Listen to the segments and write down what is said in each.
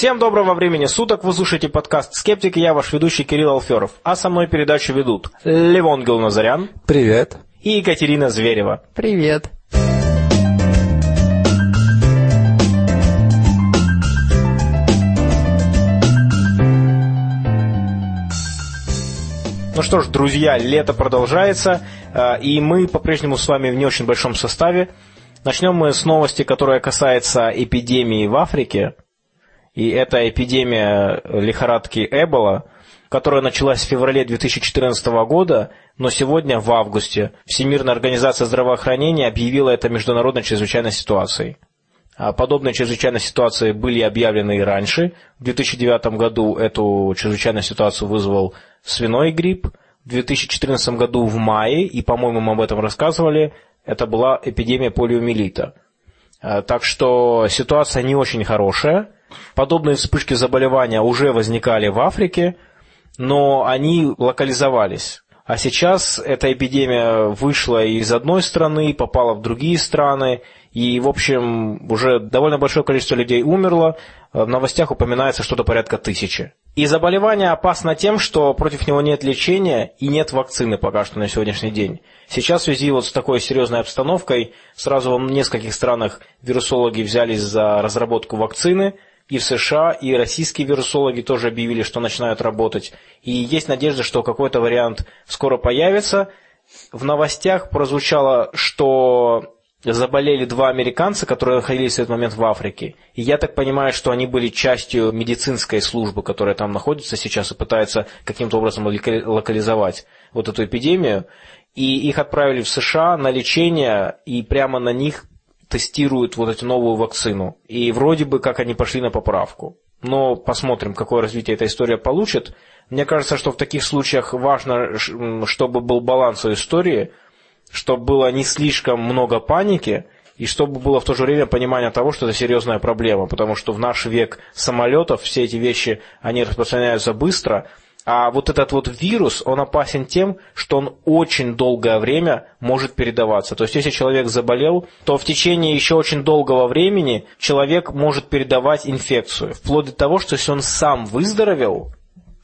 Всем доброго времени суток, вы слушаете подкаст «Скептик», я ваш ведущий Кирилл Алферов, а со мной передачу ведут Левон Гилназарян Привет. и Екатерина Зверева. Привет. Ну что ж, друзья, лето продолжается, э, и мы по-прежнему с вами в не очень большом составе. Начнем мы с новости, которая касается эпидемии в Африке. И это эпидемия лихорадки Эбола, которая началась в феврале 2014 года, но сегодня, в августе, Всемирная организация здравоохранения объявила это международной чрезвычайной ситуацией. А Подобные чрезвычайные ситуации были объявлены и раньше. В 2009 году эту чрезвычайную ситуацию вызвал свиной грипп. В 2014 году в мае, и, по-моему, мы об этом рассказывали, это была эпидемия полиомиелита. А, Так что ситуация не очень хорошая. Подобные вспышки заболевания уже возникали в Африке, но они локализовались. А сейчас эта эпидемия вышла из одной страны, попала в другие страны, и, в общем, уже довольно большое количество людей умерло. В новостях упоминается что-то порядка тысячи. И заболевание опасно тем, что против него нет лечения и нет вакцины пока что на сегодняшний день. Сейчас в связи вот с такой серьезной обстановкой сразу в нескольких странах вирусологи взялись за разработку вакцины, и в США, и российские вирусологи тоже объявили, что начинают работать. И есть надежда, что какой-то вариант скоро появится. В новостях прозвучало, что заболели два американца, которые находились в этот момент в Африке. И я так понимаю, что они были частью медицинской службы, которая там находится сейчас и пытается каким-то образом лока- локализовать вот эту эпидемию. И их отправили в США на лечение, и прямо на них тестируют вот эту новую вакцину. И вроде бы как они пошли на поправку. Но посмотрим, какое развитие эта история получит. Мне кажется, что в таких случаях важно, чтобы был баланс у истории, чтобы было не слишком много паники, и чтобы было в то же время понимание того, что это серьезная проблема, потому что в наш век самолетов все эти вещи, они распространяются быстро, а вот этот вот вирус, он опасен тем, что он очень долгое время может передаваться. То есть, если человек заболел, то в течение еще очень долгого времени человек может передавать инфекцию. Вплоть до того, что если он сам выздоровел,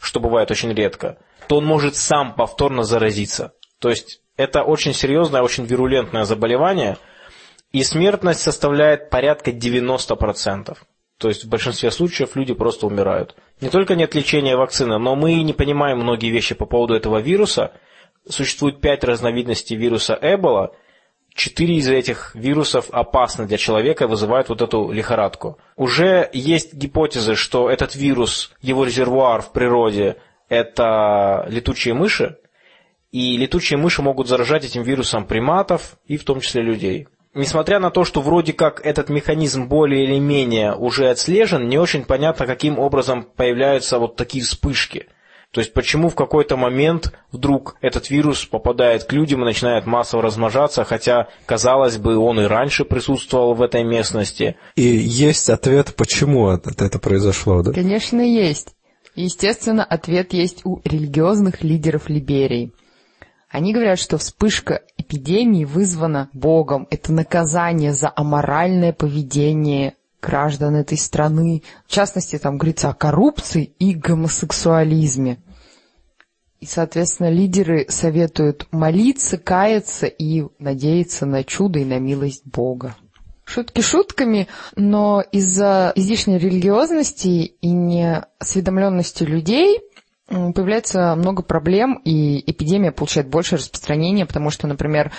что бывает очень редко, то он может сам повторно заразиться. То есть, это очень серьезное, очень вирулентное заболевание, и смертность составляет порядка 90%. То есть в большинстве случаев люди просто умирают. Не только нет лечения вакцины, но мы не понимаем многие вещи по поводу этого вируса. Существует пять разновидностей вируса Эбола. Четыре из этих вирусов опасны для человека и вызывают вот эту лихорадку. Уже есть гипотезы, что этот вирус, его резервуар в природе – это летучие мыши, и летучие мыши могут заражать этим вирусом приматов и в том числе людей. Несмотря на то, что вроде как этот механизм более или менее уже отслежен, не очень понятно, каким образом появляются вот такие вспышки. То есть почему в какой-то момент вдруг этот вирус попадает к людям и начинает массово размножаться, хотя, казалось бы, он и раньше присутствовал в этой местности. И есть ответ, почему это произошло, да? Конечно, есть. Естественно, ответ есть у религиозных лидеров Либерии. Они говорят, что вспышка эпидемии вызвана Богом. Это наказание за аморальное поведение граждан этой страны. В частности, там говорится о коррупции и гомосексуализме. И, соответственно, лидеры советуют молиться, каяться и надеяться на чудо и на милость Бога. Шутки шутками, но из-за излишней религиозности и неосведомленности людей появляется много проблем, и эпидемия получает больше распространения, потому что, например,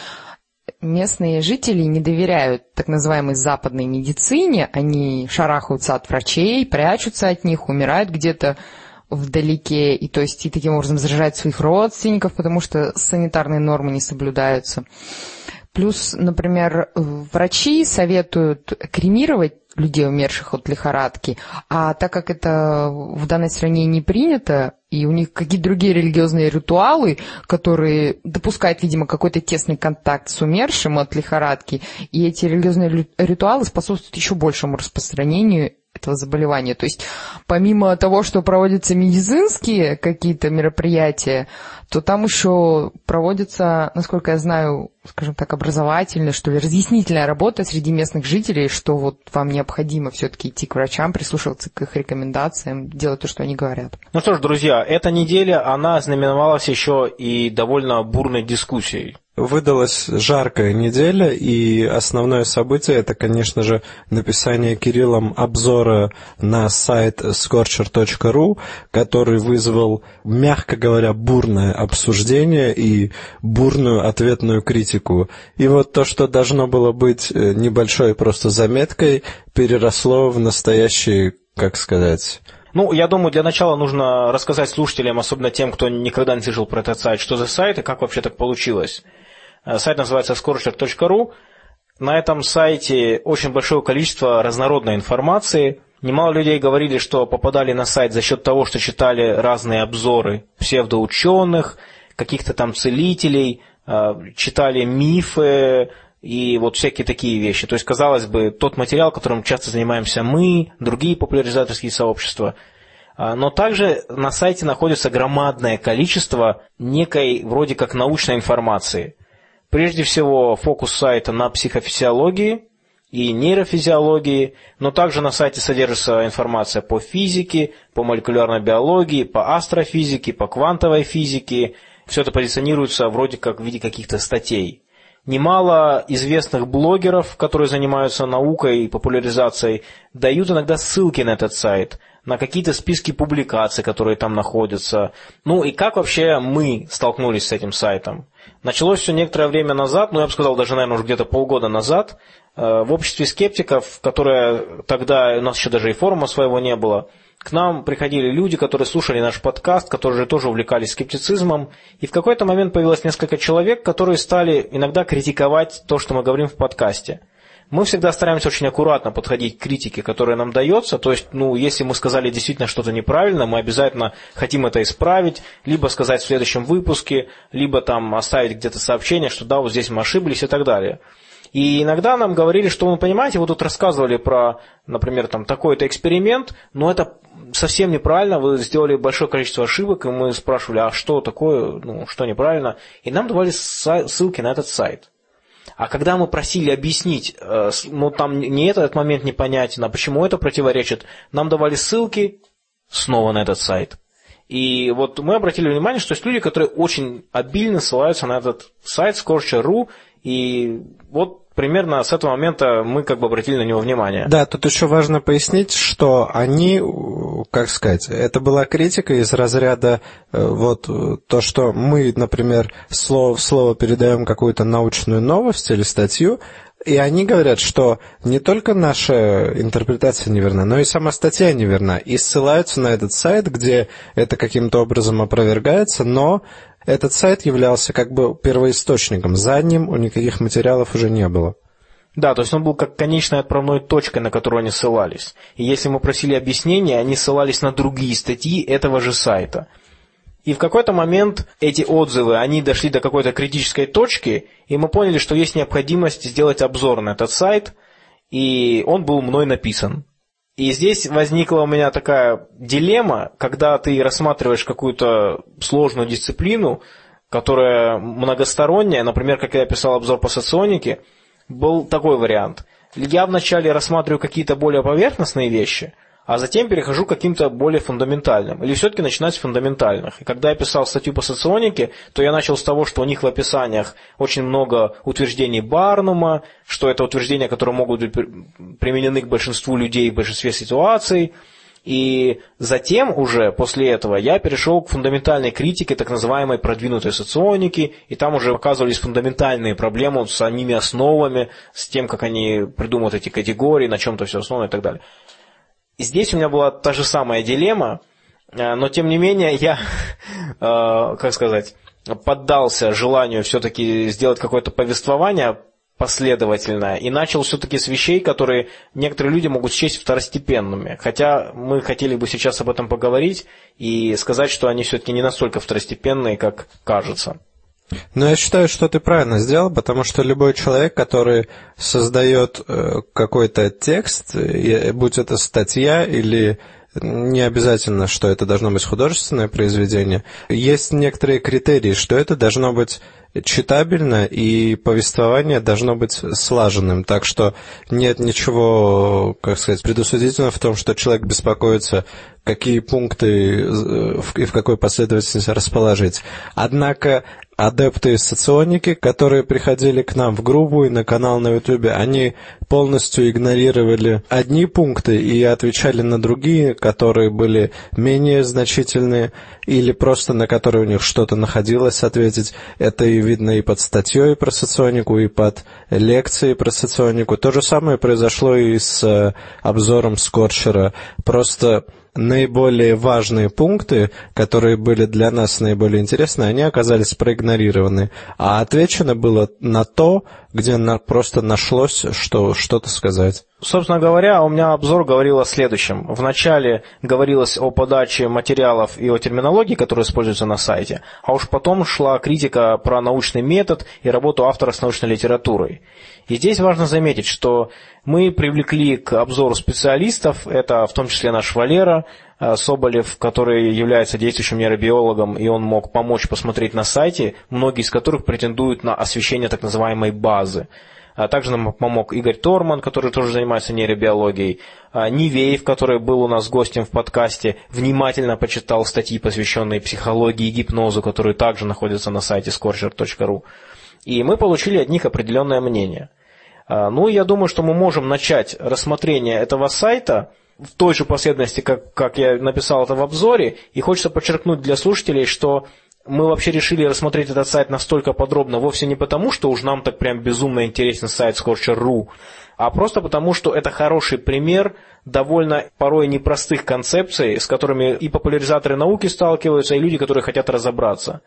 местные жители не доверяют так называемой западной медицине, они шарахаются от врачей, прячутся от них, умирают где-то вдалеке, и то есть и таким образом заражают своих родственников, потому что санитарные нормы не соблюдаются. Плюс, например, врачи советуют кремировать людей, умерших от лихорадки, а так как это в данной стране не принято, и у них какие-то другие религиозные ритуалы, которые допускают, видимо, какой-то тесный контакт с умершим от лихорадки, и эти религиозные ритуалы способствуют еще большему распространению этого заболевания. То есть помимо того, что проводятся медицинские какие-то мероприятия, то там еще проводятся, насколько я знаю, скажем так, образовательная, что ли, разъяснительная работа среди местных жителей, что вот вам необходимо все-таки идти к врачам, прислушиваться к их рекомендациям, делать то, что они говорят. Ну что ж, друзья, эта неделя, она знаменовалась еще и довольно бурной дискуссией. Выдалась жаркая неделя, и основное событие это, конечно же, написание Кириллом обзора на сайт scorcher.ru, который вызвал, мягко говоря, бурное обсуждение и бурную ответную критику. И вот то, что должно было быть э, небольшой просто заметкой, переросло в настоящий, как сказать, ну, я думаю, для начала нужно рассказать слушателям, особенно тем, кто никогда не слышал про этот сайт, что за сайт и как вообще так получилось. Э, сайт называется scorcher.ru. На этом сайте очень большое количество разнородной информации. Немало людей говорили, что попадали на сайт за счет того, что читали разные обзоры псевдоученых, каких-то там целителей, э, читали мифы и вот всякие такие вещи. То есть, казалось бы, тот материал, которым часто занимаемся мы, другие популяризаторские сообщества. Э, но также на сайте находится громадное количество некой вроде как научной информации – Прежде всего, фокус сайта на психофизиологии и нейрофизиологии, но также на сайте содержится информация по физике, по молекулярной биологии, по астрофизике, по квантовой физике. Все это позиционируется вроде как в виде каких-то статей. Немало известных блогеров, которые занимаются наукой и популяризацией, дают иногда ссылки на этот сайт, на какие-то списки публикаций, которые там находятся. Ну и как вообще мы столкнулись с этим сайтом? Началось все некоторое время назад, ну я бы сказал даже, наверное, уже где-то полгода назад, в обществе скептиков, которое тогда, у нас еще даже и форума своего не было, к нам приходили люди, которые слушали наш подкаст, которые тоже увлекались скептицизмом, и в какой-то момент появилось несколько человек, которые стали иногда критиковать то, что мы говорим в подкасте. Мы всегда стараемся очень аккуратно подходить к критике, которая нам дается. То есть, ну, если мы сказали действительно что-то неправильно, мы обязательно хотим это исправить, либо сказать в следующем выпуске, либо там оставить где-то сообщение, что да, вот здесь мы ошиблись и так далее. И иногда нам говорили, что, вы понимаете, вы тут рассказывали про, например, там такой-то эксперимент, но это совсем неправильно, вы сделали большое количество ошибок, и мы спрашивали, а что такое, ну, что неправильно, и нам давали ссылки на этот сайт. А когда мы просили объяснить, э, ну там не этот момент непонятен, а почему это противоречит, нам давали ссылки снова на этот сайт. И вот мы обратили внимание, что есть люди, которые очень обильно ссылаются на этот сайт Scorcher.ru, и вот примерно с этого момента мы как бы обратили на него внимание. Да, тут еще важно пояснить, что они, как сказать, это была критика из разряда э, вот то, что мы, например, слово в слово передаем какую-то научную новость или статью, и они говорят, что не только наша интерпретация неверна, но и сама статья неверна. И ссылаются на этот сайт, где это каким-то образом опровергается, но этот сайт являлся как бы первоисточником. За ним у никаких материалов уже не было. Да, то есть он был как конечной отправной точкой, на которую они ссылались. И если мы просили объяснения, они ссылались на другие статьи этого же сайта. И в какой-то момент эти отзывы, они дошли до какой-то критической точки, и мы поняли, что есть необходимость сделать обзор на этот сайт, и он был мной написан. И здесь возникла у меня такая дилемма, когда ты рассматриваешь какую-то сложную дисциплину, которая многосторонняя, например, как я писал обзор по соционике, был такой вариант. Я вначале рассматриваю какие-то более поверхностные вещи – а затем перехожу к каким-то более фундаментальным. Или все-таки начинать с фундаментальных. И когда я писал статью по соционике, то я начал с того, что у них в описаниях очень много утверждений Барнума, что это утверждения, которые могут быть применены к большинству людей в большинстве ситуаций. И затем уже после этого я перешел к фундаментальной критике так называемой продвинутой соционики, и там уже оказывались фундаментальные проблемы с самими основами, с тем, как они придумывают эти категории, на чем-то все основано и так далее. Здесь у меня была та же самая дилемма, э, но тем не менее я, э, как сказать, поддался желанию все-таки сделать какое-то повествование последовательное и начал все-таки с вещей, которые некоторые люди могут счесть второстепенными. Хотя мы хотели бы сейчас об этом поговорить и сказать, что они все-таки не настолько второстепенные, как кажется. Но я считаю, что ты правильно сделал, потому что любой человек, который создает э, какой-то текст, будь это статья или не обязательно, что это должно быть художественное произведение. Есть некоторые критерии, что это должно быть читабельно, и повествование должно быть слаженным. Так что нет ничего, как сказать, предусудительного в том, что человек беспокоится, какие пункты э, и в какой последовательности расположить. Однако адепты и соционики, которые приходили к нам в группу и на канал на Ютубе, они полностью игнорировали одни пункты и отвечали на другие, которые были менее значительные или просто на которые у них что-то находилось ответить. Это и видно и под статьей про соционику, и под лекцией про соционику. То же самое произошло и с э, обзором Скорчера. Просто наиболее важные пункты, которые были для нас наиболее интересны, они оказались проигнорированы. А отвечено было на то, где просто нашлось, что что-то сказать. Собственно говоря, у меня обзор говорил о следующем. Вначале говорилось о подаче материалов и о терминологии, которая используется на сайте, а уж потом шла критика про научный метод и работу автора с научной литературой. И здесь важно заметить, что мы привлекли к обзору специалистов, это в том числе наш Валера, э, Соболев, который является действующим нейробиологом, и он мог помочь посмотреть на сайте, многие из которых претендуют на освещение так называемой базы. А также нам помог Игорь Торман, который тоже занимается нейробиологией. А Нивеев, который был у нас гостем в подкасте, внимательно почитал статьи, посвященные психологии и гипнозу, которые также находятся на сайте scorcher.ru. И мы получили от них определенное мнение. А, ну, я думаю, что мы можем начать рассмотрение этого сайта в той же последовательности, как, как я написал это в обзоре. И хочется подчеркнуть для слушателей, что мы вообще решили рассмотреть этот сайт настолько подробно вовсе не потому, что уж нам так прям безумно интересен сайт Scorcher.ru, а просто потому, что это хороший пример довольно порой непростых концепций, с которыми и популяризаторы науки сталкиваются, и люди, которые хотят разобраться.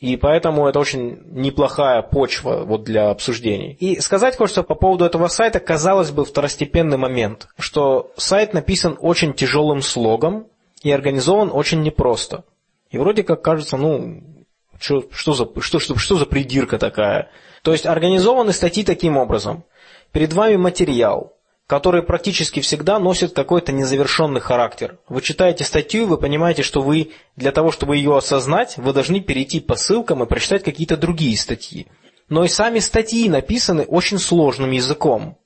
И поэтому это очень неплохая почва вот для обсуждений. И сказать хочется по поводу этого сайта, казалось бы, второстепенный момент, что сайт написан очень тяжелым слогом и организован очень непросто. И вроде как кажется, ну, что, что, за, что, что, что за придирка такая? То есть организованы статьи таким образом. Перед вами материал, который практически всегда носит какой-то незавершенный характер. Вы читаете статью, вы понимаете, что вы для того, чтобы ее осознать, вы должны перейти по ссылкам и прочитать какие-то другие статьи. Но и сами статьи написаны очень сложным языком.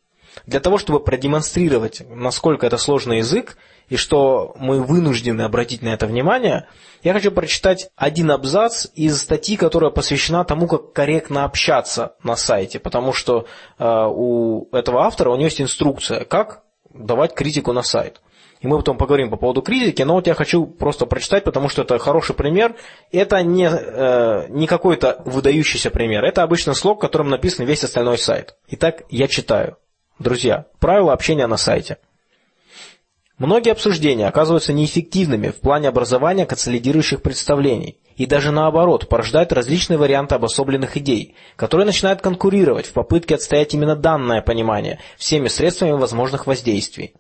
Для того, чтобы продемонстрировать, насколько это сложный язык, и что мы вынуждены обратить на это внимание, я хочу прочитать один абзац из статьи, которая посвящена тому, как корректно общаться на сайте, потому что э, у этого автора у него есть инструкция, как давать критику на сайт. И мы потом поговорим по поводу критики, но вот я хочу просто прочитать, потому что это хороший пример. Это не, э, не какой-то выдающийся пример, это обычный слог, которым написан весь остальной сайт. Итак, я читаю. Друзья, правила общения на сайте – Многие обсуждения оказываются неэффективными в плане образования консолидирующих представлений и даже наоборот порождают различные варианты обособленных идей, которые начинают конкурировать в попытке отстоять именно данное понимание всеми средствами возможных воздействий.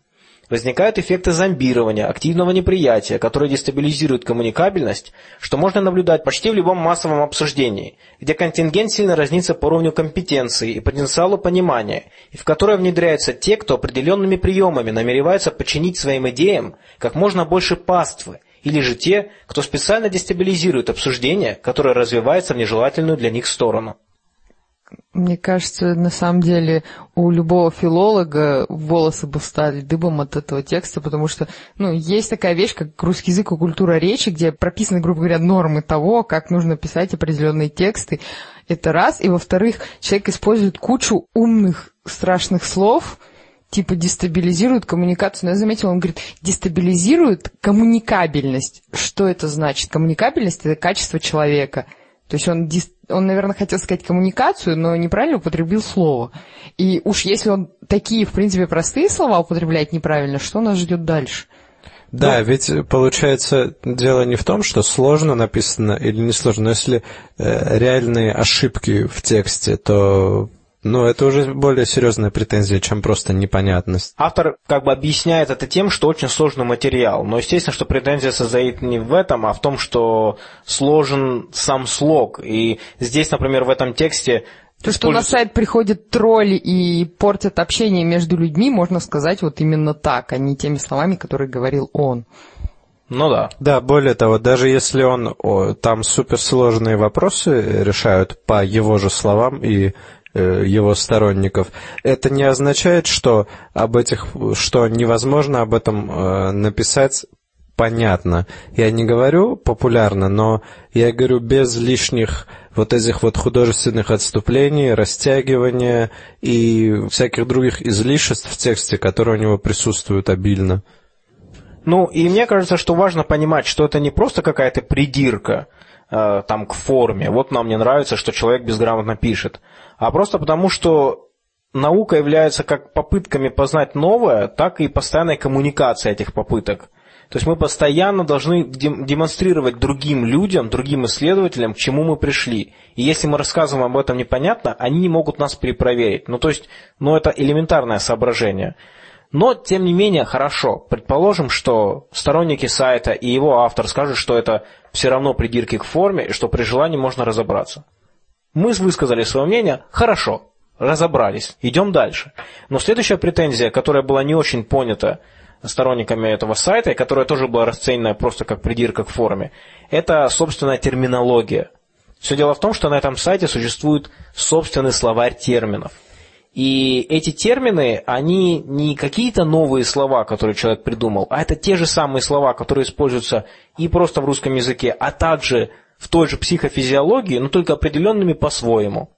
Возникают эффекты зомбирования, активного неприятия, которые дестабилизируют коммуникабельность, что можно наблюдать почти в любом массовом обсуждении, где контингент сильно разнится по уровню компетенции и потенциалу понимания, и в которое внедряются те, кто определенными приемами намеревается подчинить своим идеям как можно больше паствы, или же те, кто специально дестабилизирует обсуждение, которое развивается в нежелательную для них сторону. Мне кажется, на самом деле у любого филолога волосы бы стали дыбом от этого текста, потому что, ну, есть такая вещь, как русский язык и культура речи, где прописаны, грубо говоря, нормы того, как нужно писать определенные тексты. Это раз. И во-вторых, человек использует кучу умных, страшных слов, типа дестабилизирует коммуникацию. Но я заметила, он говорит, дестабилизирует коммуникабельность. Что это значит? Коммуникабельность – это качество человека – то есть он, он, наверное, хотел сказать коммуникацию, но неправильно употребил слово. И уж если он такие, в принципе, простые слова употребляет неправильно, что нас ждет дальше? Да, ну, ведь получается дело не в том, что сложно написано или не сложно, но если э, реальные ошибки в тексте, то ну, это уже более серьезная претензия, чем просто непонятность. Автор как бы объясняет это тем, что очень сложный материал. Но естественно, что претензия состоит не в этом, а в том, что сложен сам слог. И здесь, например, в этом тексте то, что на сайт приходят тролли и портят общение между людьми, можно сказать вот именно так, а не теми словами, которые говорил он. Ну да. Да, более того, даже если он о, там суперсложные вопросы решают по его же словам и его сторонников, это не означает, что об этих, что невозможно об этом э, написать понятно. Я не говорю популярно, но я говорю без лишних вот этих вот художественных отступлений, растягивания и всяких других излишеств в тексте, которые у него присутствуют обильно. Ну, и мне кажется, что важно понимать, что это не просто какая-то придирка э, там к форме. Вот нам не нравится, что человек безграмотно пишет. А просто потому, что наука является как попытками познать новое, так и постоянной коммуникацией этих попыток. То есть мы постоянно должны демонстрировать другим людям, другим исследователям, к чему мы пришли. И если мы рассказываем об этом непонятно, они не могут нас перепроверить. Ну, то есть, ну, это элементарное соображение. Но, тем не менее, хорошо. Предположим, что сторонники сайта и его автор скажут, что это все равно придирки к форме, что при желании можно разобраться. Мы высказали свое мнение, хорошо, разобрались, идем дальше. Но следующая претензия, которая была не очень понята сторонниками этого сайта, и которая тоже была расценена просто как придирка к форме, это собственная терминология. Все дело в том, что на этом сайте существует собственный словарь терминов – и эти термины, они не какие-то новые слова, которые человек придумал, а это те же самые слова, которые используются и просто в русском языке, а также в той же психофизиологии, но только определенными по-своему.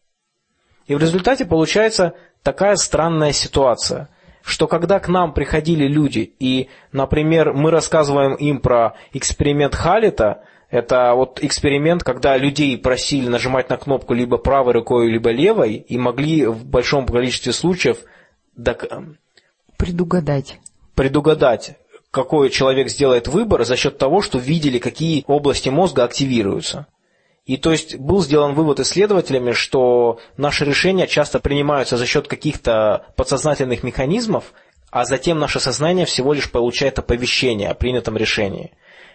И в результате получается такая странная ситуация, что когда к нам приходили люди, и, например, мы рассказываем им про эксперимент Халита, это вот эксперимент, когда людей просили нажимать на кнопку либо правой рукой, либо левой, и могли в большом количестве случаев док... предугадать. предугадать, какой человек сделает выбор за счет того, что видели, какие области мозга активируются. И то есть был сделан вывод исследователями, что наши решения часто принимаются за счет каких-то подсознательных механизмов, а затем наше сознание всего лишь получает оповещение о принятом решении.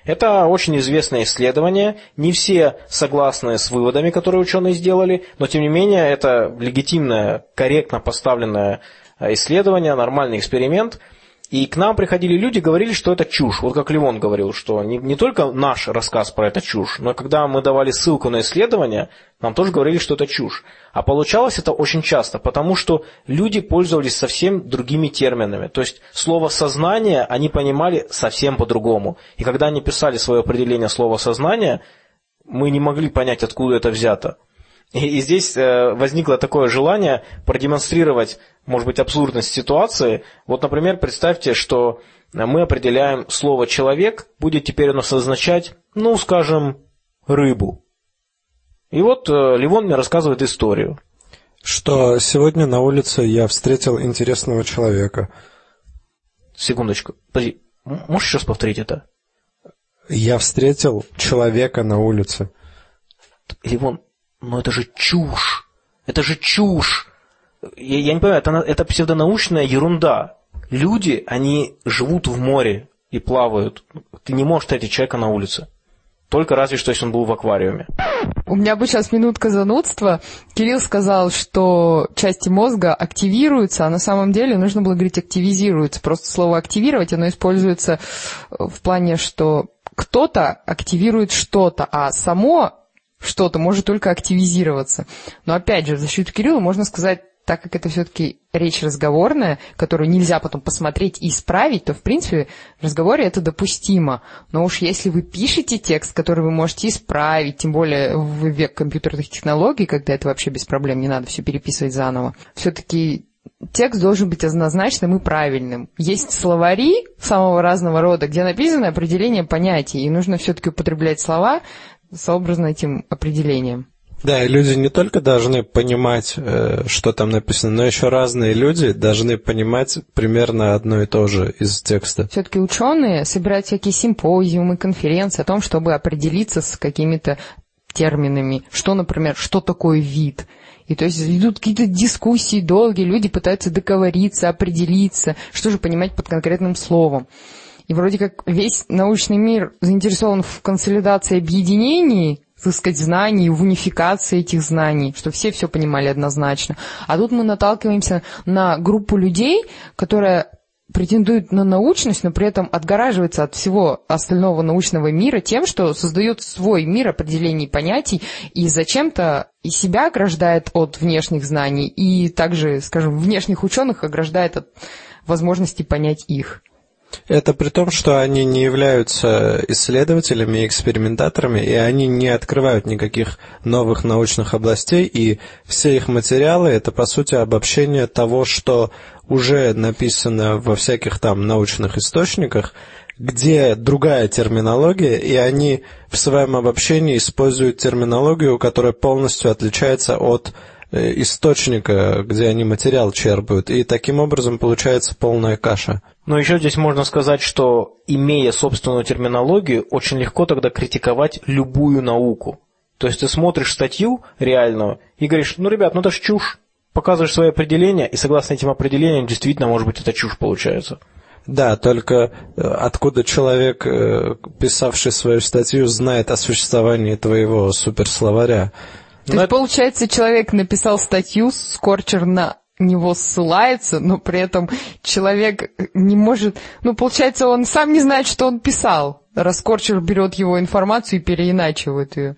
Это очень известное исследование. Не все согласны с выводами, которые ученые сделали, но тем не менее это легитимное, корректно поставленное э, исследование, нормальный эксперимент – и к нам приходили люди, говорили, что это чушь. Вот как Левон говорил, что не, не только наш рассказ про это чушь, но когда мы давали ссылку на исследование, нам тоже говорили, что это чушь. А получалось это очень часто, потому что люди пользовались совсем другими терминами. То есть слово «сознание» они понимали совсем по-другому. И когда они писали свое определение слова «сознание», мы не могли понять, откуда это взято. И, и здесь э, возникло такое желание продемонстрировать, может быть, абсурдность ситуации. Вот, например, представьте, что мы определяем слово «человек», будет теперь оно означать, ну, скажем, рыбу. И вот э, Ливон мне рассказывает историю. Что сегодня на улице я встретил интересного человека. Секундочку. Подожди, можешь сейчас повторить это? Я встретил человека на улице. Ливон, но это же чушь! Это же чушь! Я, я не понимаю, это, это псевдонаучная ерунда. Люди, они живут в море и плавают. Ты не можешь встретить человека на улице. Только разве что, если он был в аквариуме. У меня бы сейчас минутка занудства. Кирилл сказал, что части мозга активируются, а на самом деле нужно было говорить активизируются. Просто слово активировать, оно используется в плане, что кто-то активирует что-то, а само что-то может только активизироваться. Но опять же, в защиту Кирилла можно сказать, так как это все-таки речь разговорная, которую нельзя потом посмотреть и исправить, то, в принципе, в разговоре это допустимо. Но уж если вы пишете текст, который вы можете исправить, тем более в век компьютерных технологий, когда это вообще без проблем, не надо все переписывать заново, все-таки текст должен быть однозначным и правильным. Есть словари самого разного рода, где написано определение понятий, и нужно все-таки употреблять слова, сообразно этим определением. Да, и люди не только должны понимать, э, что там написано, но еще разные люди должны понимать примерно одно и то же из текста. Все-таки ученые собирают всякие симпозиумы, конференции о том, чтобы определиться с какими-то терминами. Что, например, что такое вид? И то есть идут какие-то дискуссии долгие, люди пытаются договориться, определиться, что же понимать под конкретным словом. И вроде как весь научный мир заинтересован в консолидации объединений, так сказать, знаний, в унификации этих знаний, чтобы все все понимали однозначно. А тут мы наталкиваемся на группу людей, которая претендует на научность, но при этом отгораживается от всего остального научного мира тем, что создает свой мир определений понятий и зачем-то и себя ограждает от внешних знаний, и также, скажем, внешних ученых ограждает от возможности понять их. Это при том, что они не являются исследователями и экспериментаторами, и они не открывают никаких новых научных областей, и все их материалы – это, по сути, обобщение того, что уже написано во всяких там научных источниках, где другая терминология, и они в своем обобщении используют терминологию, которая полностью отличается от источника, где они материал черпают, и таким образом получается полная каша. Но еще здесь можно сказать, что имея собственную терминологию, очень легко тогда критиковать любую науку. То есть ты смотришь статью реальную и говоришь, ну, ребят, ну это ж чушь. Показываешь свои определения, и согласно этим определениям, действительно, может быть, это чушь получается. Да, только э, откуда человек, э, писавший свою статью, знает о существовании твоего суперсловаря? То есть, получается, человек написал статью, Скорчер на него ссылается, но при этом человек не может... Ну, получается, он сам не знает, что он писал. Раскорчер берет его информацию и переиначивает ее.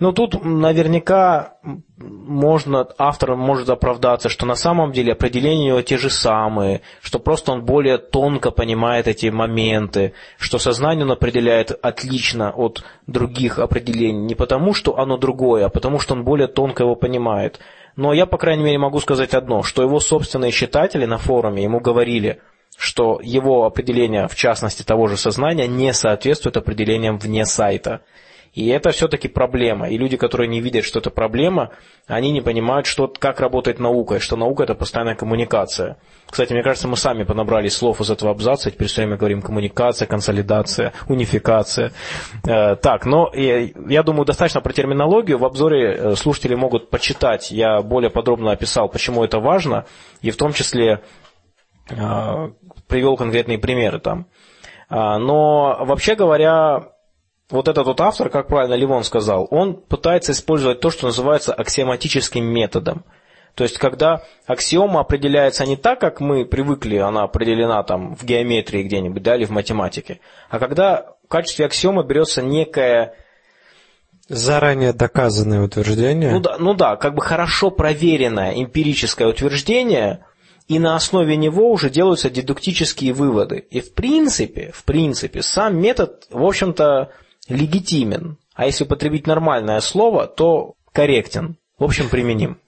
Ну, тут наверняка можно, автор может оправдаться, что на самом деле определения у него те же самые, что просто он более тонко понимает эти моменты, что сознание он определяет отлично от других определений, не потому, что оно другое, а потому, что он более тонко его понимает. Но я, по крайней мере, могу сказать одно, что его собственные читатели на форуме ему говорили, что его определение, в частности того же сознания, не соответствует определениям вне сайта. И это все-таки проблема. И люди, которые не видят, что это проблема, они не понимают, что, как работает наука, и что наука – это постоянная коммуникация. Кстати, мне кажется, мы сами понабрали слов из этого абзаца, теперь все время говорим коммуникация, консолидация, унификация. Э, так, но я, я думаю, достаточно про терминологию. В обзоре э, слушатели могут почитать. Я более подробно описал, почему это важно, и в том числе э, привел конкретные примеры там. Но вообще говоря, вот этот вот автор, как правильно Ливон сказал, он пытается использовать то, что называется аксиоматическим методом – то есть, когда аксиома определяется не так, как мы привыкли, она определена там в геометрии где-нибудь, да, или в математике, а когда в качестве аксиома берется некое Заранее доказанное утверждение? Ну да, ну да, как бы хорошо проверенное эмпирическое утверждение, и на основе него уже делаются дедуктические выводы. И в принципе, в принципе, сам метод, в общем-то, легитимен. А если употребить нормальное слово, то корректен. В общем, применим.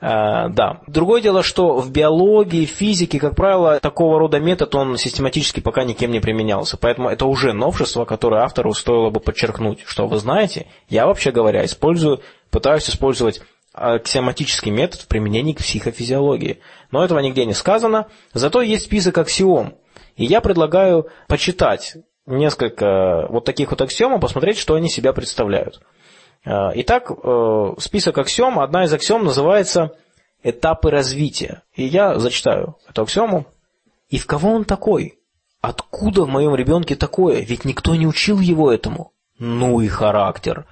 А, да. Другое дело, что в биологии, физике, как правило, такого рода метод, он систематически пока никем не применялся. Поэтому это уже новшество, которое автору стоило бы подчеркнуть, что вы знаете, я вообще говоря, использую, пытаюсь использовать аксиоматический метод в применении к психофизиологии. Но этого нигде не сказано, зато есть список аксиом. И я предлагаю почитать несколько вот таких вот аксиом, посмотреть, что они себя представляют. Э, итак, э, список аксиом, одна из аксиом называется «Этапы развития». И я зачитаю эту аксиому. «И в кого он такой? Откуда в моем ребенке такое? Ведь никто не учил его этому». Ну и характер.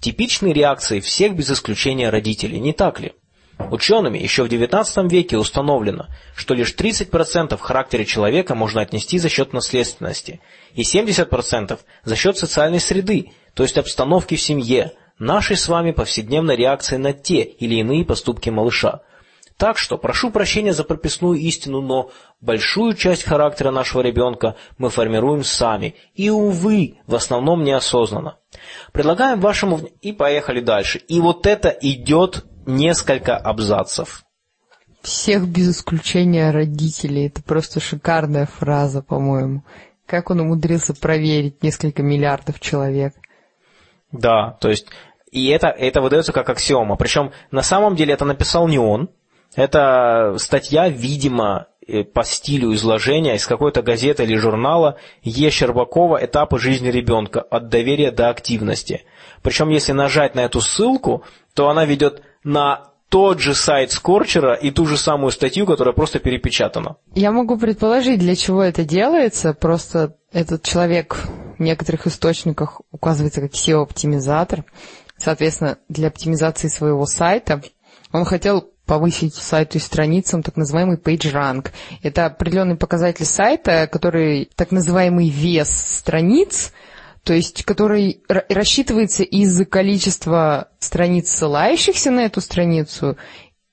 Типичные реакции всех без исключения родителей, не так ли? Учеными еще в XIX веке установлено, что лишь 30% в характере человека можно отнести за счет наследственности, и 70% за счет социальной среды, то есть обстановки в семье, нашей с вами повседневной реакции на те или иные поступки малыша. Так что прошу прощения за прописную истину, но большую часть характера нашего ребенка мы формируем сами, и, увы, в основном неосознанно. Предлагаем вашему... И поехали дальше. И вот это идет несколько абзацев. Всех без исключения родителей. Это просто шикарная фраза, по-моему. Как он умудрился проверить несколько миллиардов человек? Да, то есть, и это, это выдается как аксиома. Причем на самом деле это написал не он. Это статья, видимо, э, по стилю изложения из какой-то газеты или журнала Е. Щербакова «Этапы жизни ребенка. От доверия до активности». Причем, если нажать на эту ссылку, то она ведет на тот же сайт Скорчера и ту же самую статью, которая просто перепечатана. Я могу предположить, для чего это делается. Просто этот человек в некоторых источниках указывается как SEO-оптимизатор. Соответственно, для оптимизации своего сайта он хотел повысить сайту и страницам так называемый PageRank. Это определенный показатель сайта, который так называемый вес страниц, то есть который рассчитывается из количества страниц, ссылающихся на эту страницу,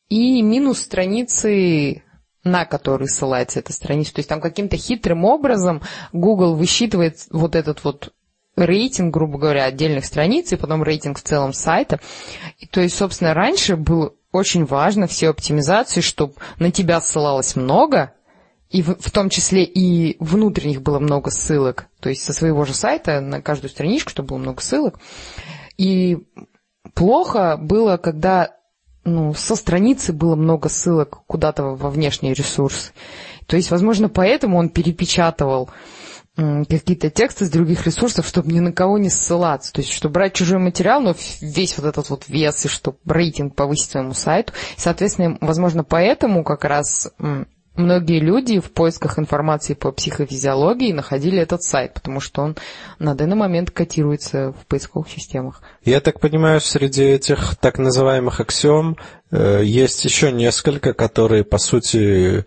и минус страницы на который ссылается эта страница. То есть там каким-то хитрым образом Google высчитывает вот этот вот рейтинг, грубо говоря, отдельных страниц, и потом рейтинг в целом сайта. И, то есть, собственно, раньше было очень важно все оптимизации, чтобы на тебя ссылалось много, и в, в том числе и внутренних было много ссылок, то есть со своего же сайта на каждую страничку, чтобы было много ссылок. И плохо было, когда ну, со страницы было много ссылок куда-то во внешние ресурсы. То есть, возможно, поэтому он перепечатывал какие-то тексты с других ресурсов, чтобы ни на кого не ссылаться. То есть, чтобы брать чужой материал, но весь вот этот вот вес, и чтобы рейтинг повысить своему сайту. И, соответственно, возможно, поэтому как раз многие люди в поисках информации по психофизиологии находили этот сайт, потому что он на данный момент котируется в поисковых системах. Я так понимаю, среди этих так называемых аксиом э, есть еще несколько, которые, по сути,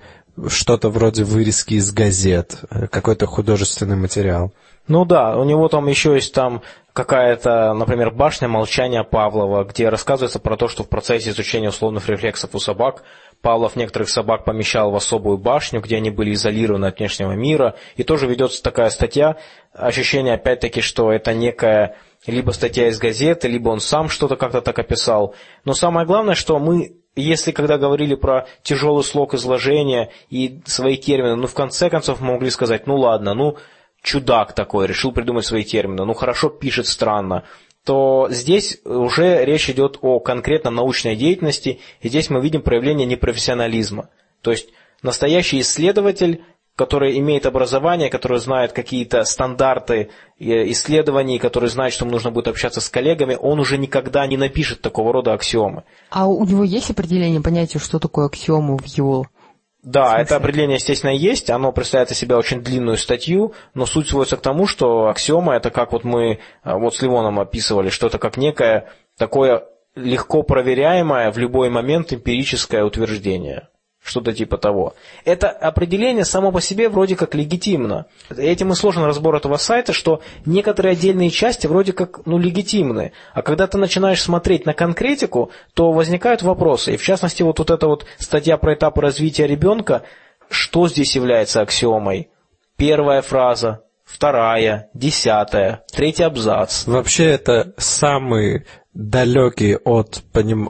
что-то вроде вырезки из газет, э, какой-то художественный материал. Ну да, у него там еще есть там какая-то, например, башня молчания Павлова, где рассказывается про то, что в процессе изучения условных рефлексов у собак Павлов некоторых собак помещал в особую башню, где они были изолированы от внешнего мира. И тоже ведется такая статья. Ощущение, опять-таки, что это некая либо статья из газеты, либо он сам что-то как-то так описал. Но самое главное, что мы если когда говорили про тяжелый слог изложения и свои термины, ну, в конце концов, мы могли сказать, ну, ладно, ну, чудак такой, решил придумать свои термины, ну, хорошо пишет странно, то здесь уже речь идет о конкретно научной деятельности, и здесь мы видим проявление непрофессионализма. То есть настоящий исследователь который имеет образование, который знает какие-то стандарты э, исследований, который знает, что ему нужно будет общаться с коллегами, он уже никогда не напишет такого рода аксиомы. А у него есть определение понятия, что такое аксиома в ЮЛ? Да, это определение, естественно, есть. Оно представляет из себя очень длинную статью, но суть сводится к тому, что аксиома это как вот мы э, вот с Ливоном описывали, что это как некое такое легко проверяемое в любой момент эмпирическое утверждение что-то типа того. Это определение само по себе вроде как легитимно. Этим и сложен разбор этого сайта, что некоторые отдельные части вроде как ну, легитимны. А когда ты начинаешь смотреть на конкретику, то возникают вопросы. И в частности, вот, вот эта вот статья про этапы развития ребенка, что здесь является аксиомой? Первая фраза, вторая, десятая, третий абзац. Вообще это самый далекий от,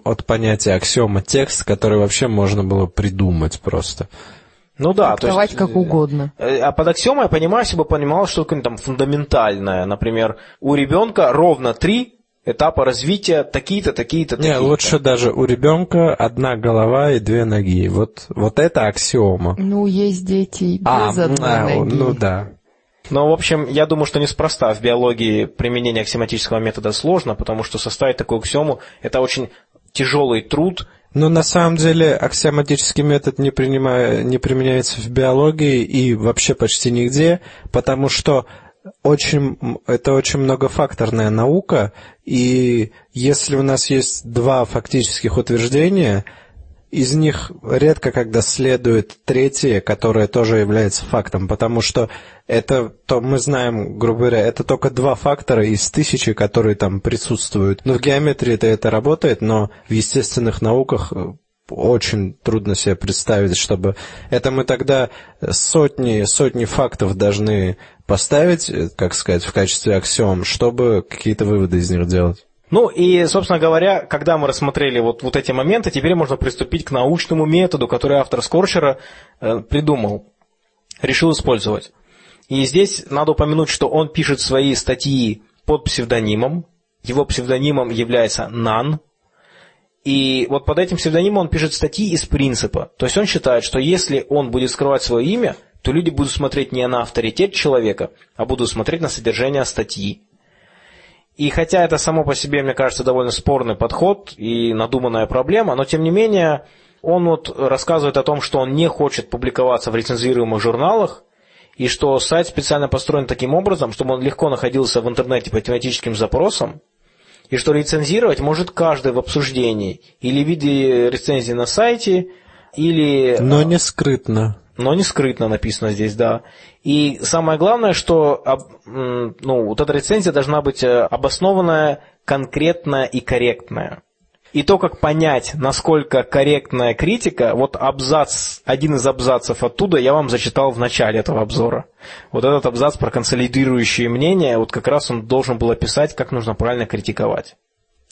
от понятия аксиома текст, который вообще можно было придумать просто. Ну да, то есть, как угодно. Э, а под аксиомой я понимаю, если бы понимал что-то там фундаментальное. Например, у ребенка ровно три этапа развития, такие-то, такие-то, такие-то. Не, лучше даже у ребенка одна голова и две ноги. Вот, вот это аксиома. Ну, есть дети а, без а, одной а, ноги. Ну да. Но, в общем, я думаю, что неспроста в биологии применение аксиоматического метода сложно, потому что составить такую аксиому – это очень тяжелый труд. Но на самом деле аксиоматический метод не, принимая, не применяется в биологии и вообще почти нигде, потому что очень, это очень многофакторная наука, и если у нас есть два фактических утверждения – из них редко когда следует третье, которое тоже является фактом, потому что это, то мы знаем, грубо говоря, это только два фактора из тысячи, которые там присутствуют. Но в геометрии это, это работает, но в естественных науках э, очень трудно себе представить, чтобы... Это мы тогда сотни, сотни фактов должны поставить, э, как сказать, в качестве аксиом, чтобы какие-то выводы из них делать. Ну и, собственно говоря, когда мы рассмотрели вот, вот эти моменты, теперь можно приступить к научному методу, который автор Скорчера э, придумал, решил использовать. И здесь надо упомянуть, что он пишет свои статьи под псевдонимом. Его псевдонимом является Нан. И вот под этим псевдонимом он пишет статьи из принципа. То есть он считает, что если он будет скрывать свое имя, то люди будут смотреть не на авторитет человека, а будут смотреть на содержание статьи. И хотя это само по себе, мне кажется, довольно спорный подход и надуманная проблема, но тем не менее он вот рассказывает о том, что он не хочет публиковаться в рецензируемых журналах, и что сайт специально построен таким образом, чтобы он легко находился в интернете по тематическим запросам, и что рецензировать может каждый в обсуждении, или в виде рецензии на сайте, или... Но не скрытно. Но не скрытно написано здесь, да. И самое главное, что ну, вот эта рецензия должна быть э, обоснованная, конкретная и корректная. И то, как понять, насколько корректная критика, вот абзац, один из абзацев оттуда я вам зачитал в начале этого обзора. Вот этот абзац про консолидирующие мнения, вот как раз он должен был описать, как нужно правильно критиковать.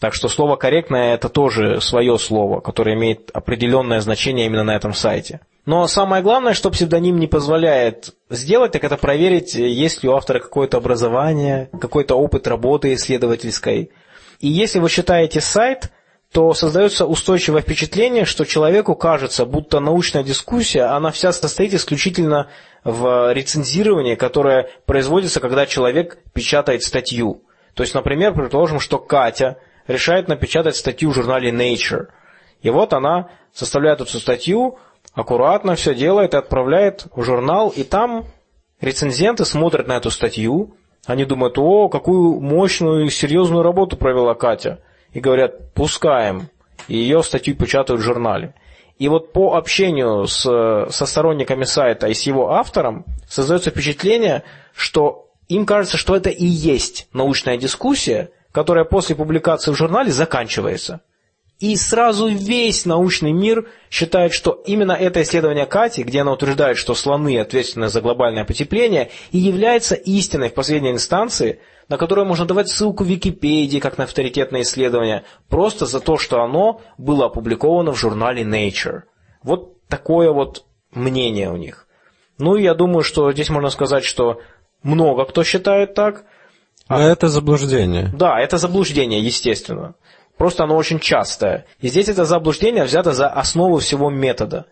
Так что слово «корректное» – это тоже свое слово, которое имеет определенное значение именно на этом сайте. Но самое главное, что псевдоним не позволяет сделать, так это проверить, есть ли у автора какое-то образование, какой-то опыт работы исследовательской. И если вы считаете сайт – то создается устойчивое впечатление, что человеку кажется, будто научная дискуссия, она вся состоит исключительно в рецензировании, которое производится, когда человек печатает статью. То есть, например, предположим, что Катя решает напечатать статью в журнале Nature. И вот она составляет эту статью, аккуратно все делает и отправляет в журнал, и там рецензенты смотрят на эту статью, они думают, о, какую мощную и серьезную работу провела Катя – и говорят, пускаем, и ее статью печатают в журнале. И вот по общению с, со сторонниками сайта и с его автором создается впечатление, что им кажется, что это и есть научная дискуссия, которая после публикации в журнале заканчивается. И сразу весь научный мир считает, что именно это исследование Кати, где она утверждает, что слоны ответственны за глобальное потепление, и является истиной в последней инстанции, на которое можно давать ссылку в Википедии, как на авторитетное исследование, просто за то, что оно было опубликовано в журнале Nature. Вот такое вот мнение у них. Ну, и я думаю, что здесь можно сказать, что много кто считает так. А это заблуждение. Да, это заблуждение, естественно. Просто оно очень частое. И здесь это заблуждение взято за основу всего метода.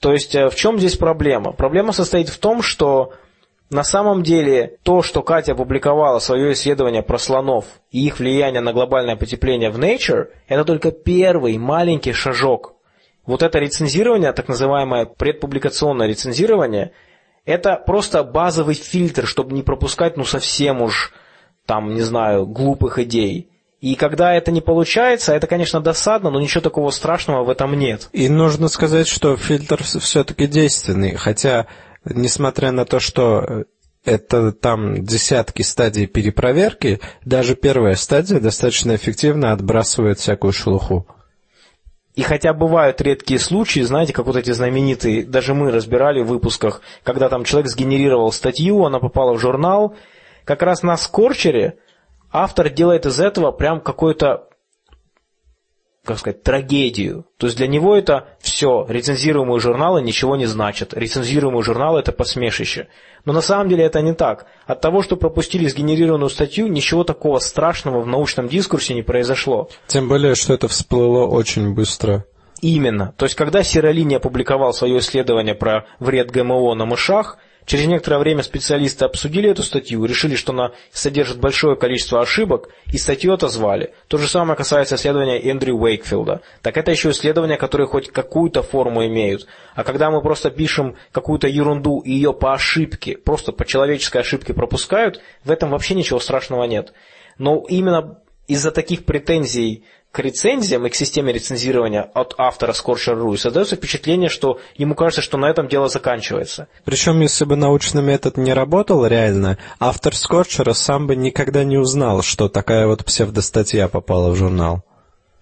То есть э, в чем здесь проблема? Проблема состоит в том, что на самом деле то, что Катя опубликовала свое исследование про слонов и их влияние на глобальное потепление в Nature, это только первый маленький шажок. Вот это рецензирование, так называемое предпубликационное рецензирование, это просто базовый фильтр, чтобы не пропускать ну совсем уж там, не знаю, глупых идей. И когда это не получается, это, конечно, досадно, но ничего такого страшного в этом нет. И нужно сказать, что фильтр все-таки действенный, хотя, несмотря на то, что э, это там десятки стадий перепроверки, даже первая стадия достаточно эффективно отбрасывает всякую шелуху. И хотя бывают редкие случаи, знаете, как вот эти знаменитые, даже мы разбирали в выпусках, когда там человек сгенерировал статью, она попала в журнал, как раз на Скорчере автор делает из этого прям какой-то, как сказать, трагедию. То есть для него это все, рецензируемые журналы ничего не значат. Рецензируемые журналы это посмешище. Но на самом деле это не так. От того, что пропустили сгенерированную статью, ничего такого страшного в научном дискурсе не произошло. Тем более, что это всплыло очень быстро. Именно. То есть, когда Сиролини опубликовал свое исследование про вред ГМО на мышах, Через некоторое время специалисты обсудили эту статью, решили, что она содержит большое количество ошибок, и статью отозвали. То же самое касается исследования Эндрю Уэйкфилда. Так это еще исследования, которые хоть какую-то форму имеют. А когда мы просто пишем какую-то ерунду и ее по ошибке, просто по человеческой ошибке пропускают, в этом вообще ничего страшного нет. Но именно из-за таких претензий к рецензиям и к системе рецензирования от автора Scorcher.ru, и создается впечатление, что ему кажется, что на этом дело заканчивается. Причем, если бы научный метод не работал реально, автор Скорчера сам бы никогда не узнал, что такая вот псевдостатья попала в журнал.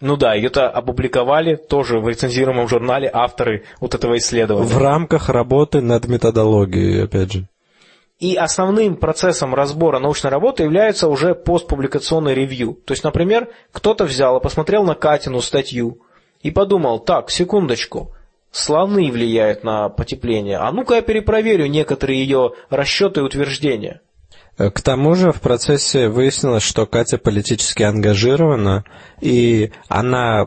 Ну да, ее-то опубликовали тоже в рецензируемом журнале авторы вот этого исследования. В рамках работы над методологией, опять же. И основным процессом разбора научной работы является уже постпубликационный ревью. То есть, например, кто-то взял и посмотрел на Катину статью и подумал, так, секундочку, слоны влияют на потепление, а ну-ка я перепроверю некоторые ее расчеты и утверждения. К тому же в процессе выяснилось, что Катя политически ангажирована, и она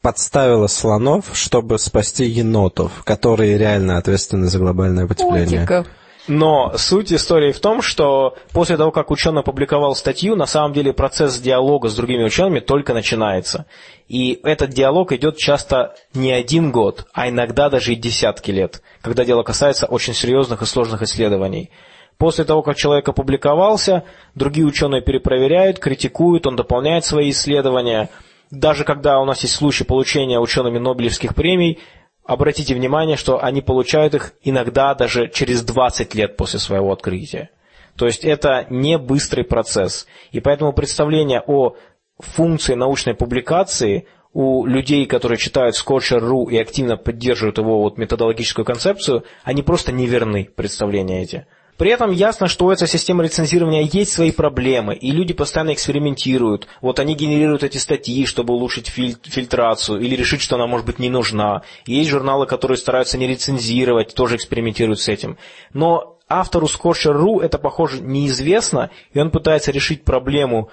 подставила слонов, чтобы спасти енотов, которые реально ответственны за глобальное потепление. Котиков. Но суть истории в том, что после того, как ученый опубликовал статью, на самом деле процесс диалога с другими учеными только начинается. И этот диалог идет часто не один год, а иногда даже и десятки лет, когда дело касается очень серьезных и сложных исследований. После того, как человек опубликовался, другие ученые перепроверяют, критикуют, он дополняет свои исследования. Даже когда у нас есть случай получения учеными Нобелевских премий, обратите внимание, что они получают их иногда даже через 20 лет после своего открытия. То есть это не быстрый процесс. И поэтому представление о функции научной публикации у людей, которые читают Scorcher.ru и активно поддерживают его вот методологическую концепцию, они просто неверны, представления эти. При этом ясно, что у этой системы лицензирования есть свои проблемы, и люди постоянно экспериментируют. Вот они генерируют эти статьи, чтобы улучшить филь- фильтрацию, или решить, что она может быть не нужна. есть журналы, которые стараются не рецензировать, тоже экспериментируют с этим. Но автору Scorcher.ru это, похоже, неизвестно, и он пытается решить проблему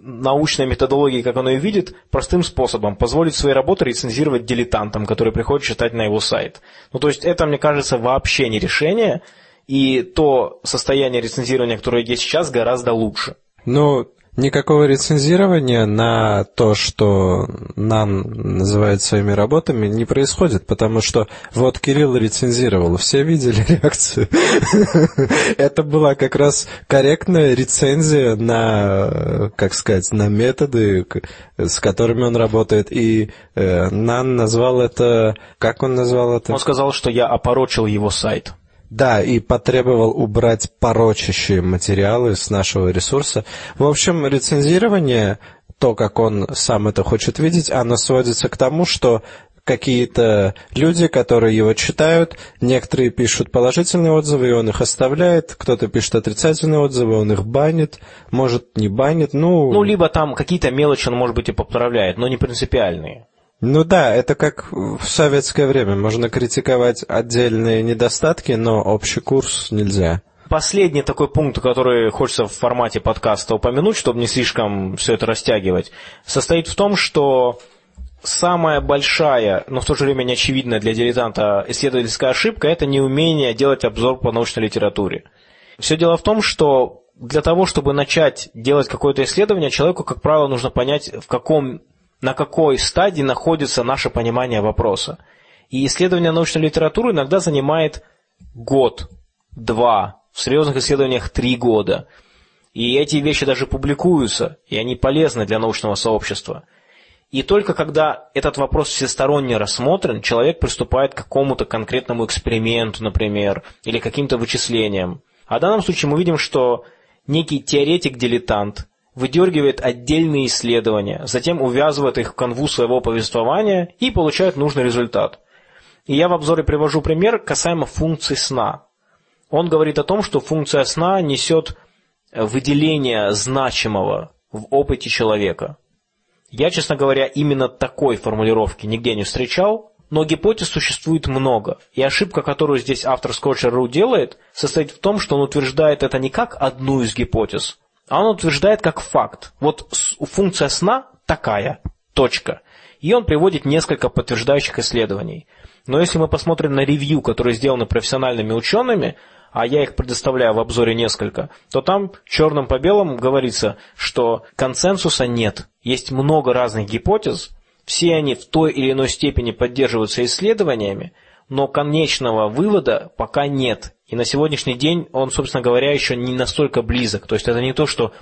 научной методологии, как он ее видит, простым способом, позволить свои работы рецензировать дилетантам, которые приходят читать на его сайт. Ну, то есть это, мне кажется, вообще не решение, и то состояние рецензирования, которое есть сейчас, гораздо лучше. Ну, никакого рецензирования на то, что нам называют своими работами, не происходит, потому что вот Кирилл рецензировал, все видели реакцию. Это была как раз корректная рецензия на, как сказать, на методы, с которыми он работает. И э, Нан назвал это, как он назвал это? Он сказал, что я опорочил его сайт. Да, и потребовал убрать порочащие материалы с нашего ресурса. В общем, рецензирование, то, как он сам это хочет видеть, оно сводится к тому, что какие-то люди, которые его читают, некоторые пишут положительные отзывы, и он их оставляет, кто-то пишет отрицательные отзывы, он их банит, может, не банит, ну... Ну, либо там какие-то мелочи он, может быть, и поправляет, но не принципиальные. Ну да, это как в советское время. Можно критиковать отдельные недостатки, но общий курс нельзя. Последний такой пункт, который хочется в формате подкаста упомянуть, чтобы не слишком все это растягивать, состоит в том, что самая большая, но в то же время неочевидная для дилетанта исследовательская ошибка – это неумение делать обзор по научной литературе. Все дело в том, что для того, чтобы начать делать какое-то исследование, человеку, как правило, нужно понять, в каком на какой стадии находится наше понимание вопроса. И исследование научной литературы иногда занимает год, два, в серьезных исследованиях три года. И эти вещи даже публикуются, и они полезны для научного сообщества. И только когда этот вопрос всесторонне рассмотрен, человек приступает к какому-то конкретному эксперименту, например, или каким-то вычислениям. А в данном случае мы видим, что некий теоретик-дилетант выдергивает отдельные исследования, затем увязывает их в канву своего повествования и получает нужный результат. И я в обзоре привожу пример касаемо функции сна. Он говорит о том, что функция сна несет выделение значимого в опыте человека. Я, честно говоря, именно такой формулировки нигде не встречал, но гипотез существует много. И ошибка, которую здесь автор Скотчер.ру делает, состоит в том, что он утверждает это не как одну из гипотез, а он утверждает как факт. Вот функция сна такая, точка. И он приводит несколько подтверждающих исследований. Но если мы посмотрим на ревью, которые сделаны профессиональными учеными, а я их предоставляю в обзоре несколько, то там черным по белому говорится, что консенсуса нет. Есть много разных гипотез, все они в той или иной степени поддерживаются исследованиями, но конечного вывода пока нет. И на сегодняшний день он, собственно говоря, еще не настолько близок. То есть это не то, что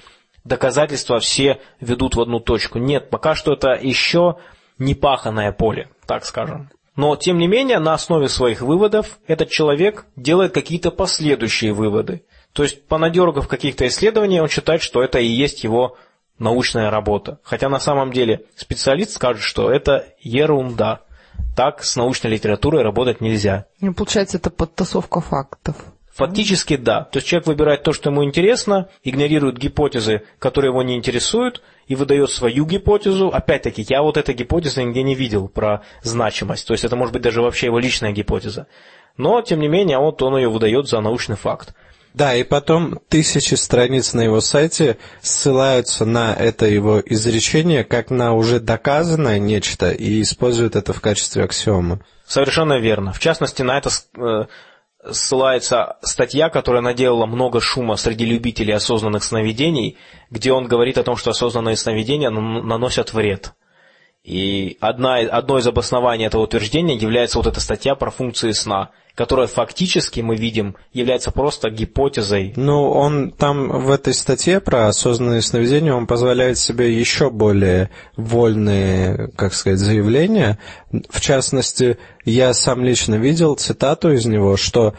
доказательства все ведут в одну точку. Нет, пока что это еще не паханное поле, так скажем. Но, тем не менее, на основе своих выводов этот человек делает какие-то последующие выводы. То есть, понадергав каких-то исследований, он считает, что это и есть его научная работа. Хотя на самом деле специалист скажет, что это ерунда. Так с научной литературой работать нельзя. Ну, получается, это подтасовка фактов. Фактически да. То есть человек выбирает то, что ему интересно, игнорирует гипотезы, которые его не интересуют, и выдает свою гипотезу. Опять-таки, я вот этой гипотезы нигде не видел про значимость. То есть это может быть даже вообще его личная гипотеза. Но, тем не менее, вот он ее выдает за научный факт. Да, и потом тысячи страниц на его сайте ссылаются на это его изречение как на уже доказанное нечто и используют это в качестве аксиомы. Совершенно верно. В частности, на это э, ссылается статья, которая наделала много шума среди любителей осознанных сновидений, где он говорит о том, что осознанные сновидения наносят вред. И одна, одно из обоснований этого утверждения является вот эта статья про функции сна, которая фактически, мы видим, является просто гипотезой. Ну, он там в этой статье про осознанное сновидение, он позволяет себе еще более вольные, как сказать, заявления. В частности, я сам лично видел цитату из него, что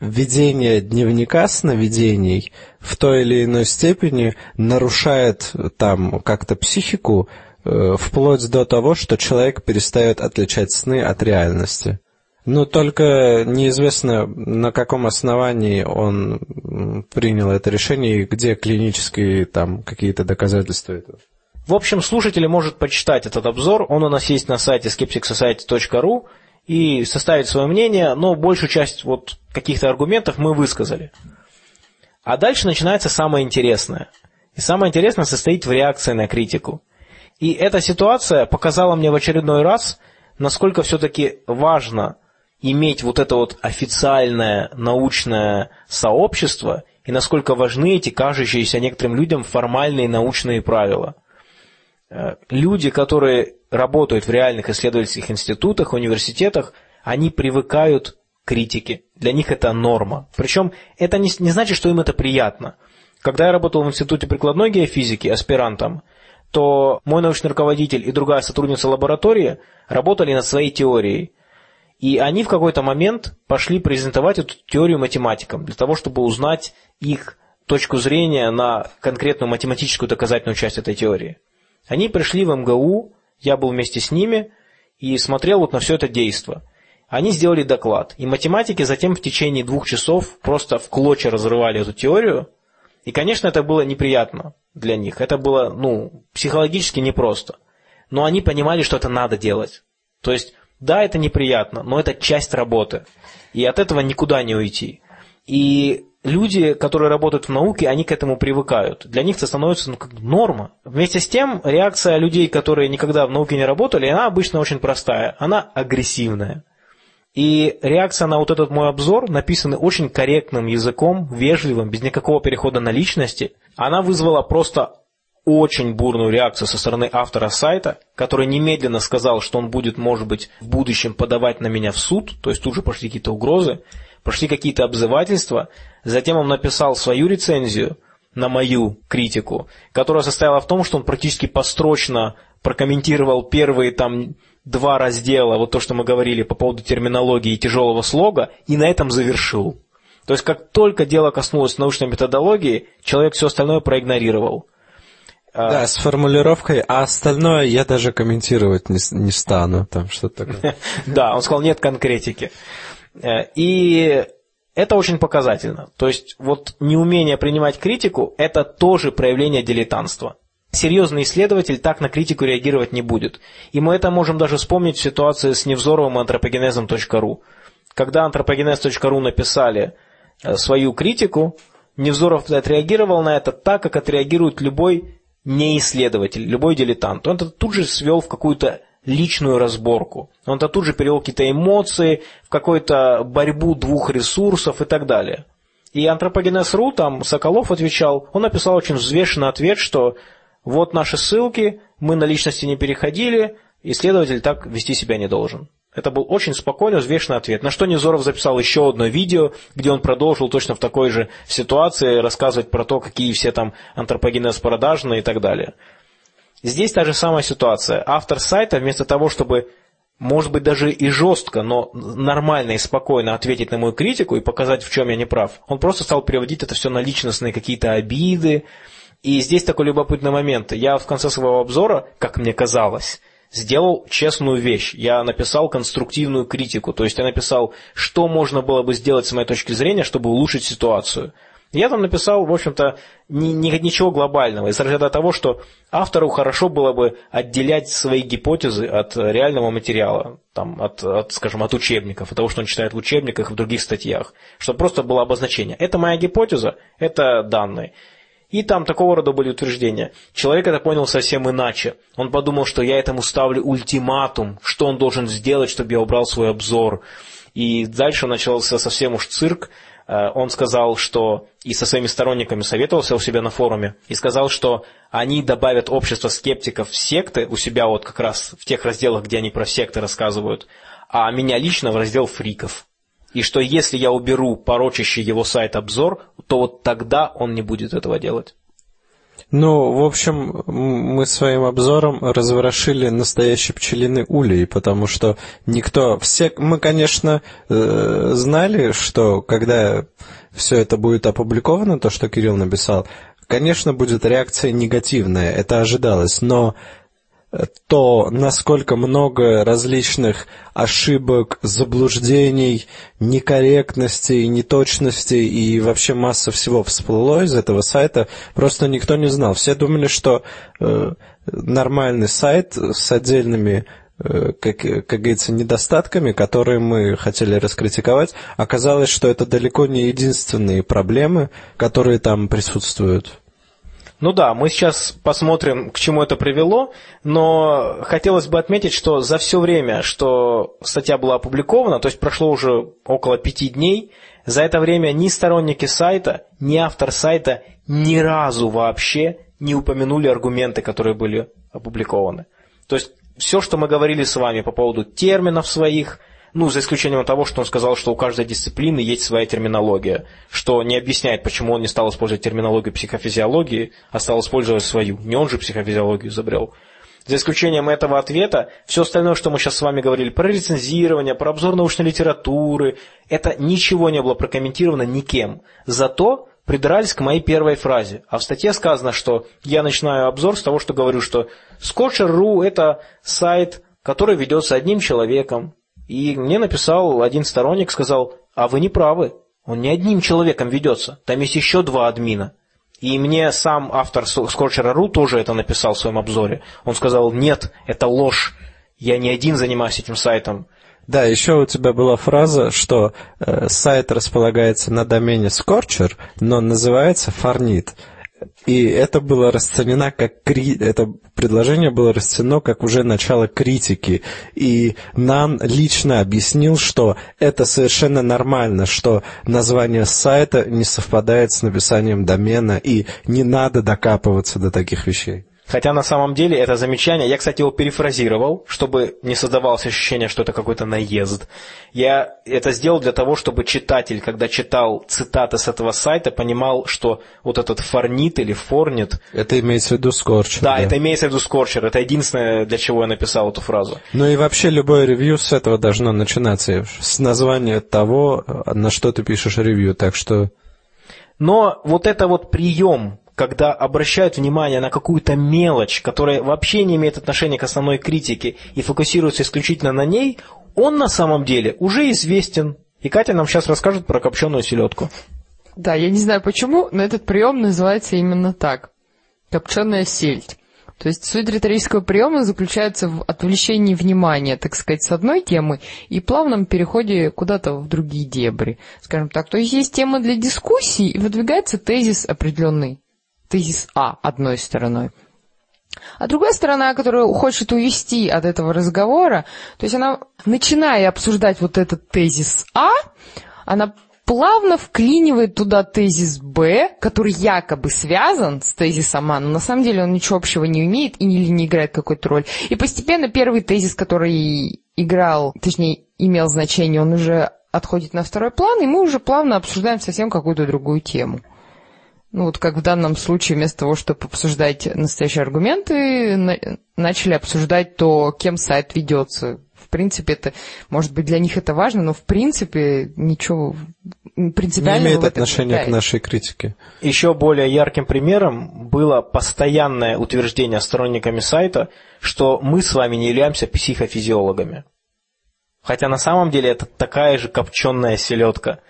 ведение дневника сновидений в той или иной степени нарушает там как-то психику, вплоть до того, что человек перестает отличать сны от реальности. Но только неизвестно, на каком основании он принял это решение и где клинические там какие-то доказательства этого. В общем, слушатель может почитать этот обзор, он у нас есть на сайте skepticsociety.ru и составить свое мнение, но большую часть вот каких-то аргументов мы высказали. А дальше начинается самое интересное. И самое интересное состоит в реакции на критику. И эта ситуация показала мне в очередной раз, насколько все-таки важно иметь вот это вот официальное научное сообщество и насколько важны эти кажущиеся некоторым людям формальные научные правила. Э, люди, которые работают в реальных исследовательских институтах, университетах, они привыкают к критике. Для них это норма. Причем это не, не значит, что им это приятно. Когда я работал в Институте прикладной геофизики аспирантом, то мой научный руководитель и другая сотрудница лаборатории работали над своей теорией. И они в какой-то момент пошли презентовать эту теорию математикам, для того, чтобы узнать их точку зрения на конкретную математическую доказательную часть этой теории. Они пришли в МГУ, я был вместе с ними и смотрел вот на все это действо. Они сделали доклад, и математики затем в течение двух часов просто в клочья разрывали эту теорию, и, конечно, это было неприятно для них. Это было, ну, психологически непросто. Но они понимали, что это надо делать. То есть, да, это неприятно, но это часть работы. И от этого никуда не уйти. И люди, которые работают в науке, они к этому привыкают. Для них это становится ну, как норма. Вместе с тем, реакция людей, которые никогда в науке не работали, она обычно очень простая. Она агрессивная. И реакция на вот этот мой обзор, написанный очень корректным языком, вежливым, без никакого перехода на личности, она вызвала просто очень бурную реакцию со стороны автора сайта, который немедленно сказал, что он будет, может быть, в будущем подавать на меня в суд, то есть тут же пошли какие-то угрозы, пошли какие-то обзывательства. Затем он написал свою рецензию на мою критику, которая состояла в том, что он практически построчно прокомментировал первые там два раздела, вот то, что мы говорили по поводу терминологии и тяжелого слога, и на этом завершил. То есть, как только дело коснулось научной методологии, человек все остальное проигнорировал. А, да, с формулировкой, а остальное я даже комментировать не, не стану, там что-то такое. Да, он сказал, нет конкретики. Э, и это очень показательно. То есть, вот неумение принимать критику – это тоже проявление дилетантства. Серьезный исследователь так на критику реагировать не будет. И мы это можем даже вспомнить в ситуации с Невзоровым и антропогенезом.ру. Когда антропогенез.ру написали э, свою критику, Невзоров отреагировал на это так, как отреагирует любой неисследователь, любой дилетант. Он это тут же свел в какую-то личную разборку. Он это тут же перевел какие-то эмоции, в какую-то борьбу двух ресурсов и так далее. И антропогенез.ру, там Соколов отвечал, он написал очень взвешенный ответ, что вот наши ссылки, мы на личности не переходили, исследователь так вести себя не должен. Это был очень спокойный, взвешенный ответ. На что Незоров записал еще одно видео, где он продолжил точно в такой же ситуации рассказывать про то, какие все там антропогенез продажные и так далее. Здесь та же самая ситуация. Автор сайта вместо того, чтобы, может быть, даже и жестко, но нормально и спокойно ответить на мою критику и показать, в чем я не прав, он просто стал переводить это все на личностные какие-то обиды, и здесь такой любопытный момент. Я в конце своего обзора, как мне казалось, сделал честную вещь. Я написал конструктивную критику. То есть я написал, что можно было бы сделать с моей точки зрения, чтобы улучшить ситуацию. Я там написал, в общем-то, ни, ни, ничего глобального. Из разряда того, что автору хорошо было бы отделять свои гипотезы от реального материала, там, от, от, скажем, от учебников, от того, что он читает в учебниках и в других статьях. Чтобы просто было обозначение. Это моя гипотеза, это данные. И там такого рода были утверждения. Человек это понял совсем иначе. Он подумал, что я этому ставлю ультиматум, что он должен сделать, чтобы я убрал свой обзор. И дальше начался совсем уж цирк. Э, он сказал, что и со своими сторонниками советовался у себя на форуме, и сказал, что они добавят общество скептиков в секты у себя вот как раз в тех разделах, где они про секты рассказывают, а меня лично в раздел фриков. И что если я уберу порочащий его сайт обзор, то вот тогда он не будет этого делать. Ну, в общем, мы своим обзором разворошили настоящий пчелиный улей, потому что никто... Все, мы, конечно, э, знали, что когда все это будет опубликовано, то, что Кирилл написал, конечно, будет реакция негативная, это ожидалось, но то, насколько много различных ошибок, заблуждений, некорректностей, неточностей и вообще масса всего всплыло из этого сайта, просто никто не знал. Все думали, что э, нормальный сайт с отдельными э, как, как говорится, недостатками, которые мы хотели раскритиковать, оказалось, что это далеко не единственные проблемы, которые там присутствуют. Ну да, мы сейчас посмотрим, к чему это привело, но хотелось бы отметить, что за все время, что статья была опубликована, то есть прошло уже около пяти дней, за это время ни сторонники сайта, ни автор сайта ни разу вообще не упомянули аргументы, которые были опубликованы. То есть все, что мы говорили с вами по поводу терминов своих, ну, за исключением того, что он сказал, что у каждой дисциплины есть своя терминология, что не объясняет, почему он не стал использовать терминологию психофизиологии, а стал использовать свою. Не он же психофизиологию изобрел. За исключением этого ответа, все остальное, что мы сейчас с вами говорили про рецензирование, про обзор научной литературы, это ничего не было прокомментировано никем. Зато придрались к моей первой фразе. А в статье сказано, что я начинаю обзор с того, что говорю, что Scotcher.ru это сайт, который ведется одним человеком, и мне написал один сторонник, сказал, а вы не правы, он не одним человеком ведется, там есть еще два админа. И мне сам автор Scorcher.ru тоже это написал в своем обзоре. Он сказал, нет, это ложь, я не один занимаюсь этим сайтом. Да, еще у тебя была фраза, что э, сайт располагается на домене Scorcher, но называется Farnit. И это было расценено как кри... это предложение было расценено как уже начало критики. И нам лично объяснил, что это совершенно нормально, что название сайта не совпадает с написанием домена, и не надо докапываться до таких вещей. Хотя на самом деле это замечание, я, кстати, его перефразировал, чтобы не создавалось ощущение, что это какой-то наезд. Я это сделал для того, чтобы читатель, когда читал цитаты с этого сайта, понимал, что вот этот форнит или форнит... Это имеется в виду скорчер. Да, да, это имеется в виду скорчер. Это единственное, для чего я написал эту фразу. Ну и вообще любое ревью с этого должно начинаться, с названия того, на что ты пишешь ревью, так что... Но вот это вот прием когда обращают внимание на какую-то мелочь, которая вообще не имеет отношения к основной критике и фокусируются исключительно на ней, он на самом деле уже известен. И Катя нам сейчас расскажет про копченую селедку. Да, я не знаю почему, но этот прием называется именно так. Копченая сельдь. То есть суть риторического приема заключается в отвлечении внимания, так сказать, с одной темы и плавном переходе куда-то в другие дебри, скажем так. То есть есть тема для дискуссии и выдвигается тезис определенный тезис А одной стороной. А другая сторона, которая хочет увести от этого разговора, то есть она, начиная обсуждать вот этот тезис А, она плавно вклинивает туда тезис Б, который якобы связан с тезисом А, но на самом деле он ничего общего не имеет и не, не играет какой-то роль. И постепенно первый тезис, который играл, точнее, имел значение, он уже отходит на второй план, и мы уже плавно обсуждаем совсем какую-то другую тему. Ну вот как в данном случае, вместо того, чтобы обсуждать настоящие аргументы, на начали обсуждать то, кем сайт ведется. В принципе, это, может быть, для них это важно, но в принципе ничего принципиального Не имеет отношения к нашей критике. Еще более ярким примером было постоянное утверждение сторонниками сайта, что мы с вами не являемся психофизиологами. Хотя на самом деле это такая же копченая селедка.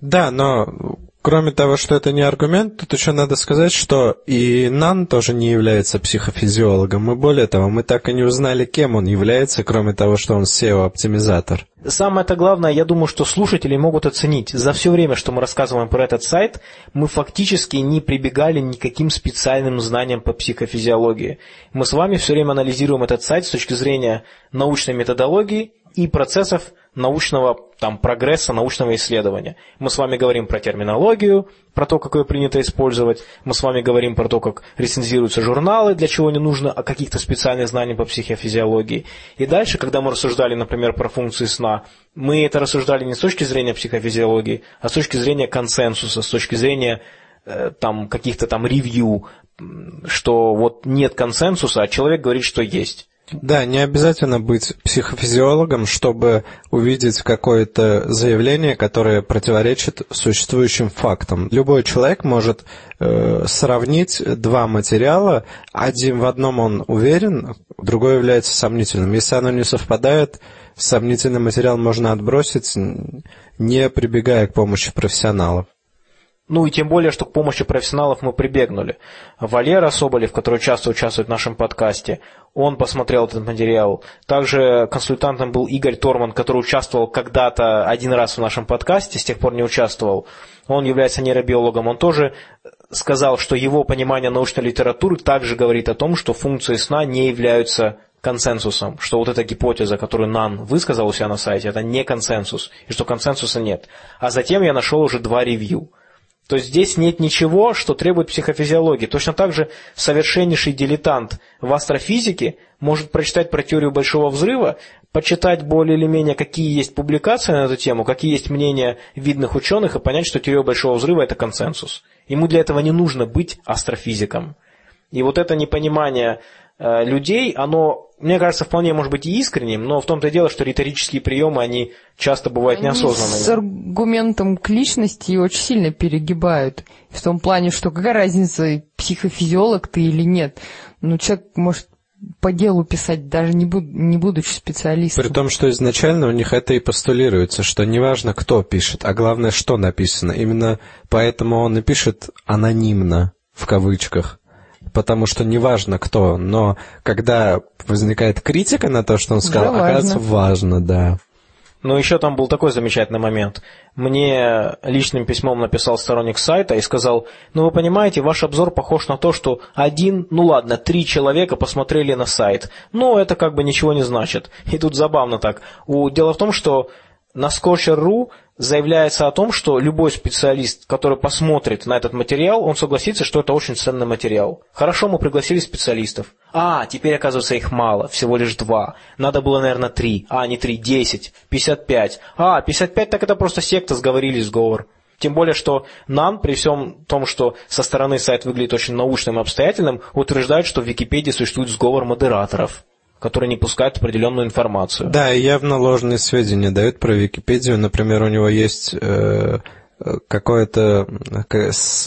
Да, но Кроме того, что это не аргумент, тут еще надо сказать, что и Нан тоже не является психофизиологом. И более того, мы так и не узнали, кем он является, кроме того, что он SEO-оптимизатор. Самое-то главное, я думаю, что слушатели могут оценить. За все время, что мы рассказываем про этот сайт, мы фактически не прибегали никаким специальным знаниям по психофизиологии. Мы с вами все время анализируем этот сайт с точки зрения научной методологии и процессов научного там, прогресса, научного исследования. Мы с вами говорим про терминологию, про то, как ее принято использовать. Мы с вами говорим про то, как рецензируются журналы, для чего не нужно каких-то специальных знаниях по психофизиологии. И дальше, когда мы рассуждали, например, про функции сна, мы это рассуждали не с точки зрения психофизиологии, а с точки зрения консенсуса, с точки зрения э, там, каких-то там ревью, что вот нет консенсуса, а человек говорит, что есть. Да, не обязательно быть психофизиологом, чтобы увидеть какое-то заявление, которое противоречит существующим фактам. Любой человек может э, сравнить два материала, один в одном он уверен, другой является сомнительным. Если оно не совпадает, сомнительный материал можно отбросить, не прибегая к помощи профессионалов. Ну и тем более, что к помощи профессионалов мы прибегнули. Валера Соболев, который часто участвует в нашем подкасте, он посмотрел этот материал. Также консультантом был Игорь Торман, который участвовал когда-то один раз в нашем подкасте, с тех пор не участвовал. Он является нейробиологом. Он тоже сказал, что его понимание научной литературы также говорит о том, что функции сна не являются консенсусом, что вот эта гипотеза, которую Нан высказал у себя на сайте, это не консенсус, и что консенсуса нет. А затем я нашел уже два ревью – то есть здесь нет ничего, что требует психофизиологии. Точно так же совершеннейший дилетант в астрофизике может прочитать про теорию Большого Взрыва, почитать более или менее, какие есть публикации на эту тему, какие есть мнения видных ученых, и понять, что теория Большого Взрыва – это консенсус. Ему для этого не нужно быть астрофизиком. И вот это непонимание Э, людей, оно, мне кажется, вполне может быть и искренним, но в том-то и дело, что риторические приемы, они часто бывают они неосознанными. с аргументом к личности очень сильно перегибают. В том плане, что какая разница, психофизиолог ты или нет. Ну, человек может по делу писать, даже не, буд не будучи специалистом. При том, что изначально у них это и постулируется, что неважно, кто пишет, а главное, что написано. Именно поэтому он и пишет анонимно, в кавычках потому что неважно кто, но когда возникает критика на то, что он сказал, да, оказывается важно, да. Но еще там был такой замечательный момент. Мне личным письмом написал сторонник сайта и сказал, ну вы понимаете, ваш обзор похож на то, что один, ну ладно, три человека посмотрели на сайт. Но это как бы ничего не значит. И тут забавно так. У, дело в том, что на Scorcher.ru заявляется о том, что любой специалист, который посмотрит на этот материал, он согласится, что это очень ценный материал. Хорошо, мы пригласили специалистов. А, теперь, оказывается, их мало, всего лишь два. Надо было, наверное, три. А, не три, десять, пятьдесят пять. А, пятьдесят пять, так это просто секта, сговорились, сговор. Тем более, что нам, при всем том, что со стороны сайт выглядит очень научным и обстоятельным, утверждают, что в Википедии существует сговор модераторов которые не пускают определенную информацию. Да, явно ложные сведения дают про Википедию. Например, у него есть э, какое-то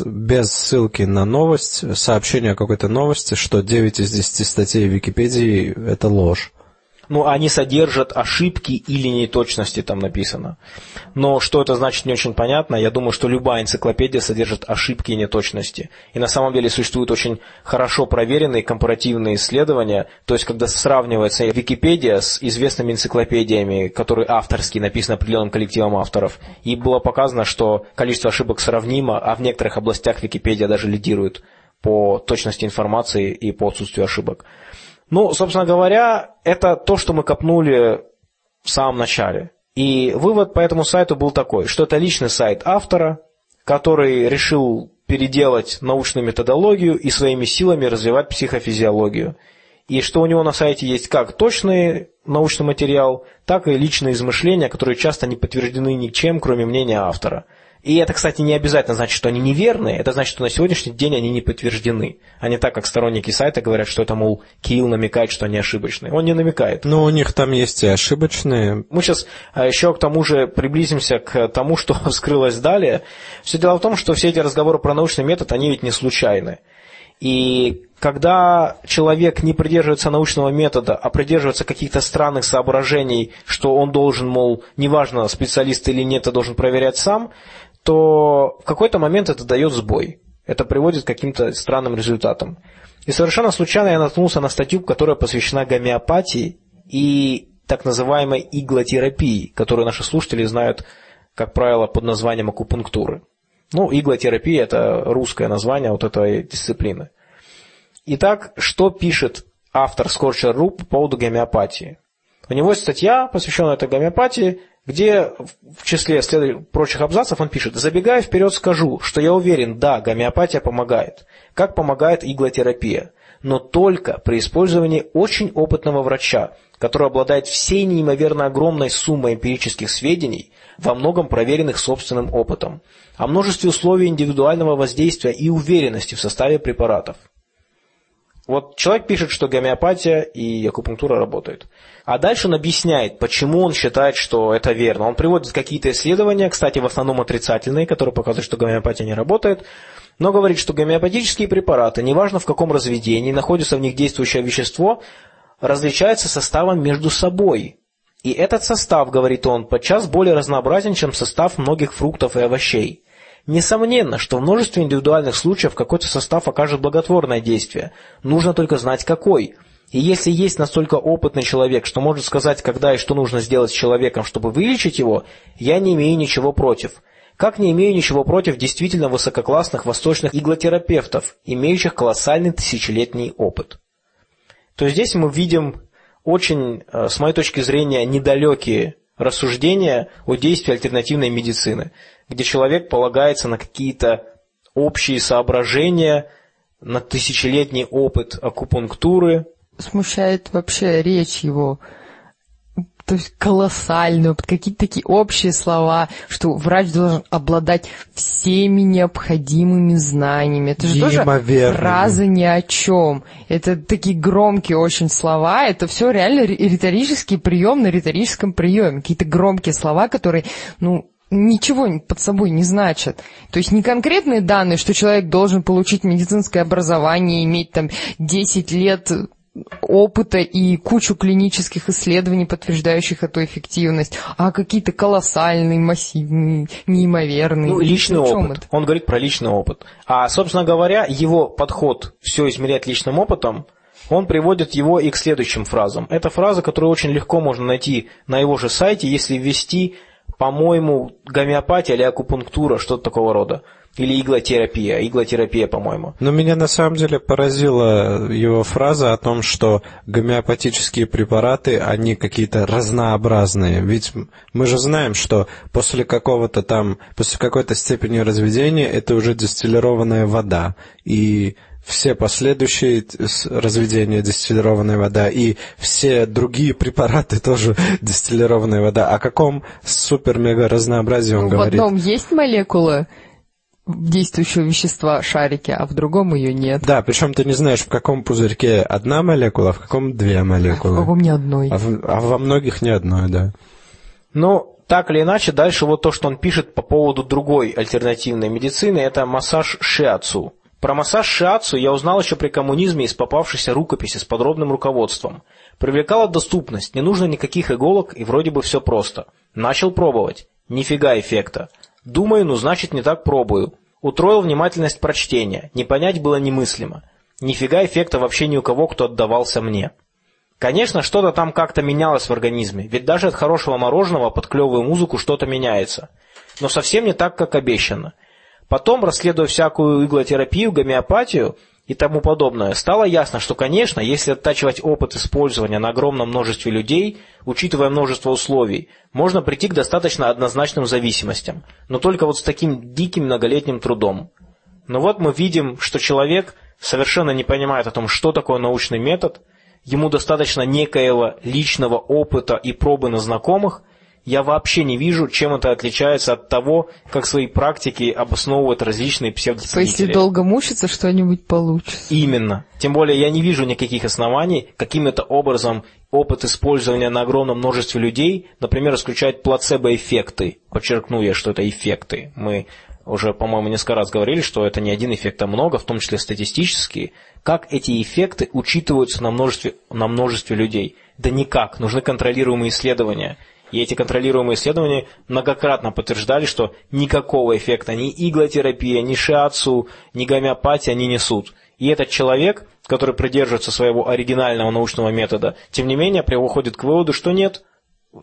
без ссылки на новость, сообщение о какой-то новости, что 9 из 10 статей Википедии – это ложь ну, они содержат ошибки или неточности, там написано. Но что это значит, не очень понятно. Я думаю, что любая энциклопедия содержит ошибки и неточности. И на самом деле существуют очень хорошо проверенные компаративные исследования, то есть когда сравнивается Википедия с известными энциклопедиями, которые авторские, написаны определенным коллективом авторов, и было показано, что количество ошибок сравнимо, а в некоторых областях Википедия даже лидирует по точности информации и по отсутствию ошибок. Ну, собственно говоря, это то, что мы копнули в самом начале. И вывод по этому сайту был такой, что это личный сайт автора, который решил переделать научную методологию и своими силами развивать психофизиологию. И что у него на сайте есть как точный научный материал, так и личные измышления, которые часто не подтверждены ничем, кроме мнения автора. И это, кстати, не обязательно значит, что они неверные, это значит, что на сегодняшний день они не подтверждены. А не так, как сторонники сайта говорят, что это, мол, Киил намекает, что они ошибочные. Он не намекает. Но у них там есть и ошибочные. Мы сейчас а, еще к тому же приблизимся к тому, что вскрылось далее. Все дело в том, что все эти разговоры про научный метод, они ведь не случайны. И когда человек не придерживается научного метода, а придерживается каких-то странных соображений, что он должен, мол, неважно, специалист или нет, а должен проверять сам, то в какой-то момент это дает сбой. Это приводит к каким-то странным результатам. И совершенно случайно я наткнулся на статью, которая посвящена гомеопатии и так называемой иглотерапии, которую наши слушатели знают, как правило, под названием акупунктуры. Ну, иглотерапия – это русское название вот этой дисциплины. Итак, что пишет автор Scorcher.ru по поводу гомеопатии? У него есть статья, посвященная этой гомеопатии, где в числе прочих абзацев он пишет, забегая вперед скажу, что я уверен, да, гомеопатия помогает, как помогает иглотерапия, но только при использовании очень опытного врача, который обладает всей неимоверно огромной суммой эмпирических сведений, во многом проверенных собственным опытом, о множестве условий индивидуального воздействия и уверенности в составе препаратов. Вот человек пишет, что гомеопатия и акупунктура работают. А дальше он объясняет, почему он считает, что это верно. Он приводит какие-то исследования, кстати, в основном отрицательные, которые показывают, что гомеопатия не работает, но говорит, что гомеопатические препараты, неважно в каком разведении, находится в них действующее вещество, различаются составом между собой. И этот состав, говорит он, подчас более разнообразен, чем состав многих фруктов и овощей. Несомненно, что в множестве индивидуальных случаев какой-то состав окажет благотворное действие. Нужно только знать какой. И если есть настолько опытный человек, что может сказать, когда и что нужно сделать с человеком, чтобы вылечить его, я не имею ничего против. Как не имею ничего против действительно высококлассных восточных иглотерапевтов, имеющих колоссальный тысячелетний опыт. То здесь мы видим очень, э, с моей точки зрения, недалекие рассуждения о действии альтернативной медицины где человек полагается на какие-то общие соображения, на тысячелетний опыт акупунктуры. Смущает вообще речь его. То есть колоссальную, какие-то такие общие слова, что врач должен обладать всеми необходимыми знаниями. Это же тоже фраза ни о чем. Это такие громкие очень слова. Это все реально риторический прием на риторическом приеме. Какие-то громкие слова, которые, ну, ничего под собой не значат. То есть не конкретные данные, что человек должен получить медицинское образование, иметь там 10 лет опыта и кучу клинических исследований, подтверждающих эту эффективность, а какие-то колоссальные, массивные, неимоверные. Ну, личный опыт. Это? Он говорит про личный опыт. А, собственно говоря, его подход все измерять личным опытом, он приводит его и к следующим фразам. Это фраза, которую очень легко можно найти на его же сайте, если ввести по-моему, гомеопатия или акупунктура, что-то такого рода. Или иглотерапия, иглотерапия, по-моему. Но меня на самом деле поразила его фраза о том, что гомеопатические препараты, они какие-то разнообразные. Ведь мы же знаем, что после какого-то там, после какой-то степени разведения это уже дистиллированная вода. И все последующие разведения дистиллированная вода и все другие препараты тоже дистиллированная вода. О каком супер-мега разнообразии он ну, говорит? В одном есть молекулы действующего вещества шарики, а в другом ее нет. Да, причем ты не знаешь, в каком пузырьке одна молекула, а в каком две молекулы. А в каком ни одной. А, в, а во многих ни одной, да. Ну, так или иначе, дальше вот то, что он пишет по поводу другой альтернативной медицины, это массаж шиацу. Про массаж шиацу я узнал еще при коммунизме из попавшейся рукописи с подробным руководством. Привлекала доступность, не нужно никаких иголок и вроде бы все просто. Начал пробовать. Нифига эффекта. Думаю, ну значит не так пробую. Утроил внимательность прочтения. Не понять было немыслимо. Нифига эффекта вообще ни у кого, кто отдавался мне. Конечно, что-то там как-то менялось в организме, ведь даже от хорошего мороженого под клевую музыку что-то меняется. Но совсем не так, как обещано. Потом, расследуя всякую иглотерапию, гомеопатию и тому подобное, стало ясно, что, конечно, если оттачивать опыт использования на огромном множестве людей, учитывая множество условий, можно прийти к достаточно однозначным зависимостям, но только вот с таким диким многолетним трудом. Но вот мы видим, что человек совершенно не понимает о том, что такое научный метод, ему достаточно некоего личного опыта и пробы на знакомых – я вообще не вижу, чем это отличается от того, как свои практики обосновывают различные псевдоценители. Если долго мучиться, что-нибудь получится. Именно. Тем более я не вижу никаких оснований, каким-то образом опыт использования на огромном множестве людей, например, исключает плацебо-эффекты. Подчеркну я, что это эффекты. Мы уже, по-моему, несколько раз говорили, что это не один эффект, а много, в том числе статистические. Как эти эффекты учитываются на множестве, на множестве людей? Да никак. Нужны контролируемые исследования. И эти контролируемые исследования многократно подтверждали, что никакого эффекта ни иглотерапия, ни шиацу, ни гомеопатия не несут. И этот человек, который придерживается своего оригинального научного метода, тем не менее приходит к выводу, что нет,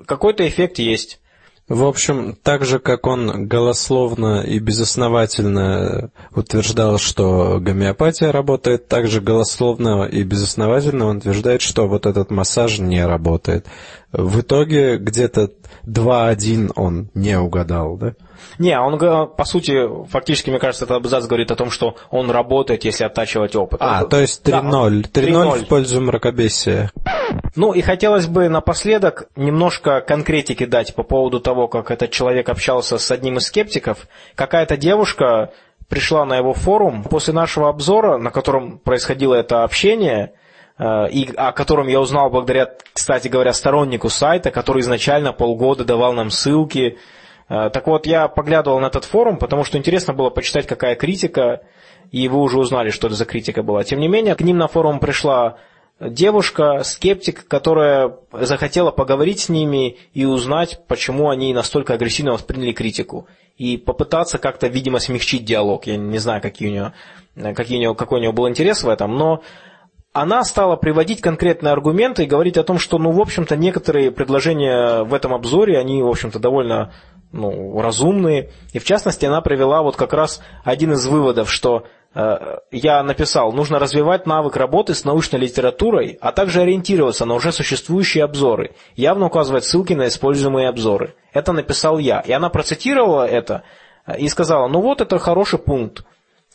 какой-то эффект есть. В общем, так же, как он голословно и безосновательно утверждал, что гомеопатия работает, так же голословно и безосновательно он утверждает, что вот этот массаж не работает. В итоге где-то 2-1 он не угадал, да? Не, он, по сути, фактически, мне кажется, этот абзац говорит о том, что он работает, если оттачивать опыт. А, Он- то есть 3-0. Да, 3-0 3-0. в пользу мракобесия. Ну и хотелось бы напоследок немножко конкретики дать по поводу того, как этот человек общался с одним из скептиков. Какая-то девушка пришла на его форум после нашего обзора, на котором происходило это общение, и о котором я узнал благодаря, кстати говоря, стороннику сайта, который изначально полгода давал нам ссылки. Э, Так вот, я поглядывал на этот форум, потому что интересно было почитать, какая критика, и вы уже узнали, что это за критика была. Тем не менее, к ним на форум пришла девушка, скептик, которая захотела поговорить с ними и узнать, почему они настолько агрессивно восприняли критику. И попытаться как-то, видимо, смягчить диалог. Я не знаю, какие у нее, какие у нее, какой у нее был интерес в этом, но она стала приводить конкретные аргументы и говорить о том, что, ну, в общем-то, некоторые предложения в этом обзоре, они, в общем-то, довольно ну, разумные. И, в частности, она привела вот как раз один из выводов, что э, я написал, нужно развивать навык работы с научной литературой, а также ориентироваться на уже существующие обзоры, явно указывать ссылки на используемые обзоры. Это написал я. И она процитировала это э, и сказала, ну вот это хороший пункт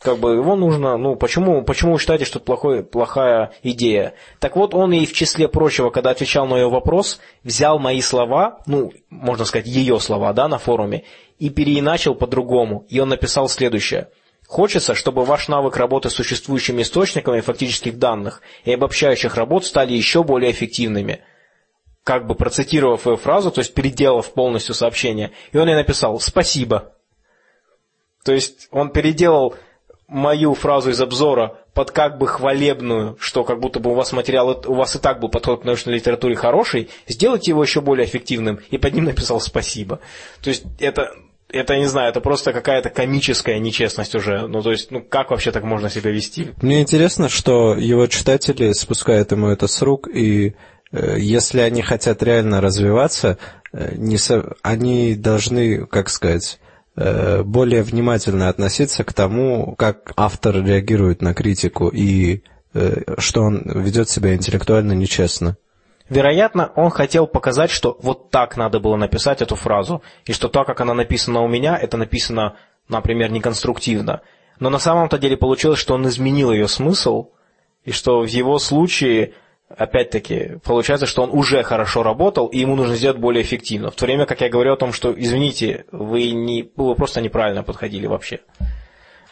как бы его нужно, ну почему, почему вы считаете, что это плохой, плохая идея? Так вот, он и в числе прочего, когда отвечал на ее вопрос, взял мои слова, ну, можно сказать, ее слова, да, на форуме, и переиначил по-другому. И он написал следующее. Хочется, чтобы ваш навык работы с существующими источниками фактических данных и обобщающих работ стали еще более эффективными. Как бы процитировав ее фразу, то есть переделав полностью сообщение, и он ей написал «Спасибо». То есть он переделал мою фразу из обзора под как бы хвалебную, что как будто бы у вас материал, у вас и так был подход к научной литературе хороший, сделайте его еще более эффективным, и под ним написал спасибо. То есть это, это, я не знаю, это просто какая-то комическая нечестность уже. Ну, то есть, ну, как вообще так можно себя вести? Мне интересно, что его читатели спускают ему это с рук, и э, если они хотят реально развиваться, э, не со- они должны, как сказать, более внимательно относиться к тому, как автор реагирует на критику и э, что он ведет себя интеллектуально нечестно. Вероятно, он хотел показать, что вот так надо было написать эту фразу, и что так, как она написана у меня, это написано, например, неконструктивно. Но на самом-то деле получилось, что он изменил ее смысл, и что в его случае, опять-таки, получается, что он уже хорошо работал, и ему нужно сделать более эффективно. В то время, как я говорю о том, что, извините, вы, не, вы просто неправильно подходили вообще.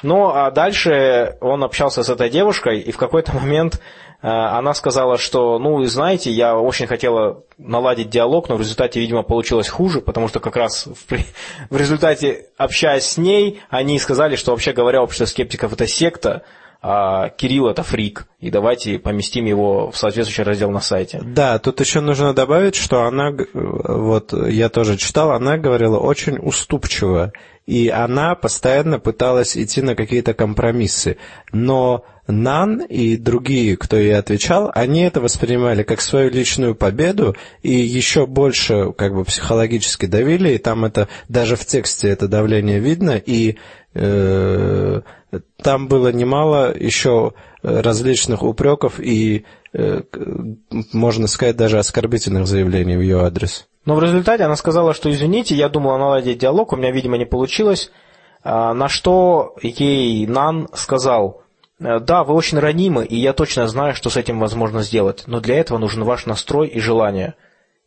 Ну, а дальше он общался с этой девушкой, и в какой-то момент э, она сказала, что, ну, знаете, я очень хотела наладить диалог, но в результате, видимо, получилось хуже, потому что как раз в, в результате, общаясь с ней, они сказали, что, вообще говоря, общество скептиков – это секта, а Кирилл – это фрик, и давайте поместим его в соответствующий раздел на сайте. Да, тут еще нужно добавить, что она, вот я тоже читал, она говорила очень уступчиво, и она постоянно пыталась идти на какие-то компромиссы. Но Нан и другие, кто ей отвечал, они это воспринимали как свою личную победу и еще больше как бы психологически давили, и там это даже в тексте это давление видно, и э, там было немало еще различных упреков и, э, можно сказать, даже оскорбительных заявлений в ее адрес. Но в результате она сказала, что извините, я думала наладить диалог, у меня, видимо, не получилось. А, На что ей Нан сказал, «Э, да, вы очень ранимы, и я точно знаю, что с этим возможно сделать, но для этого нужен ваш настрой и желание.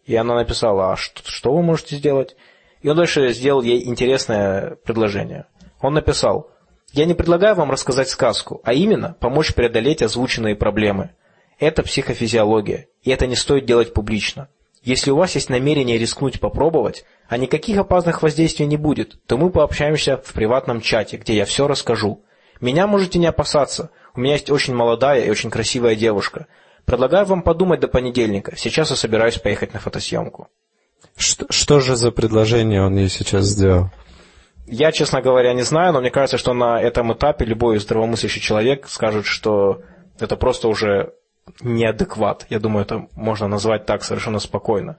И она написала, а что, что вы можете сделать? И он дальше сделал ей интересное предложение. Он написал, я не предлагаю вам рассказать сказку, а именно помочь преодолеть озвученные проблемы. Это психофизиология, и это не стоит делать публично. Если у вас есть намерение рискнуть попробовать, а никаких опасных воздействий не будет, то мы пообщаемся в приватном чате, где я все расскажу. Меня можете не опасаться. У меня есть очень молодая и очень красивая девушка. Предлагаю вам подумать до понедельника. Сейчас я собираюсь поехать на фотосъемку. Что, что же за предложение он ей сейчас сделал? Я, честно говоря, не знаю, но мне кажется, что на этом этапе любой здравомыслящий человек скажет, что это просто уже неадекват. Я думаю, это можно назвать так совершенно спокойно.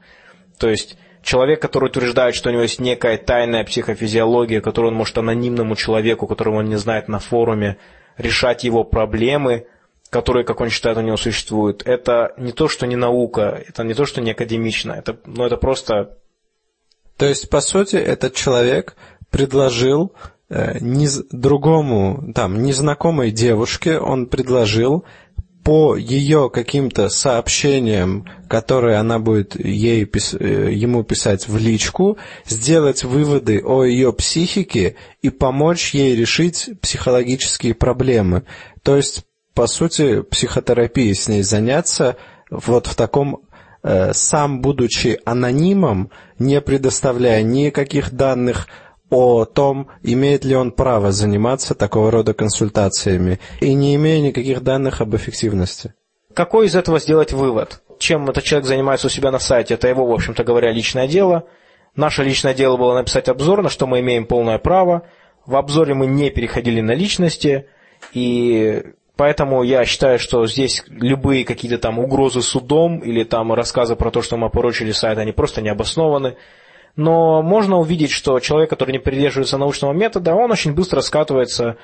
То есть человек, который утверждает, что у него есть некая тайная психофизиология, которую он может анонимному человеку, которого он не знает на форуме, решать его проблемы, которые, как он считает, у него существуют, это не то, что не наука, это не то, что не академично, это, ну, это просто... То есть, по сути, этот человек предложил э, низ, другому, там, незнакомой девушке, он предложил по ее каким-то сообщениям, которые она будет ей, э, ему писать в личку, сделать выводы о ее психике и помочь ей решить психологические проблемы. То есть, по сути, психотерапией с ней заняться вот в таком э, сам будучи анонимом, не предоставляя никаких данных о том, имеет ли он право заниматься такого рода консультациями, и не имея никаких данных об эффективности. Какой из этого сделать вывод? Чем этот человек занимается у себя на сайте, это его, в общем-то говоря, личное дело. Наше личное дело было написать обзор, на что мы имеем полное право. В обзоре мы не переходили на личности, и поэтому я считаю, что здесь любые какие-то там угрозы судом или там рассказы про то, что мы опорочили сайт, они просто не обоснованы но можно увидеть, что человек, который не придерживается научного метода, он очень быстро скатывается,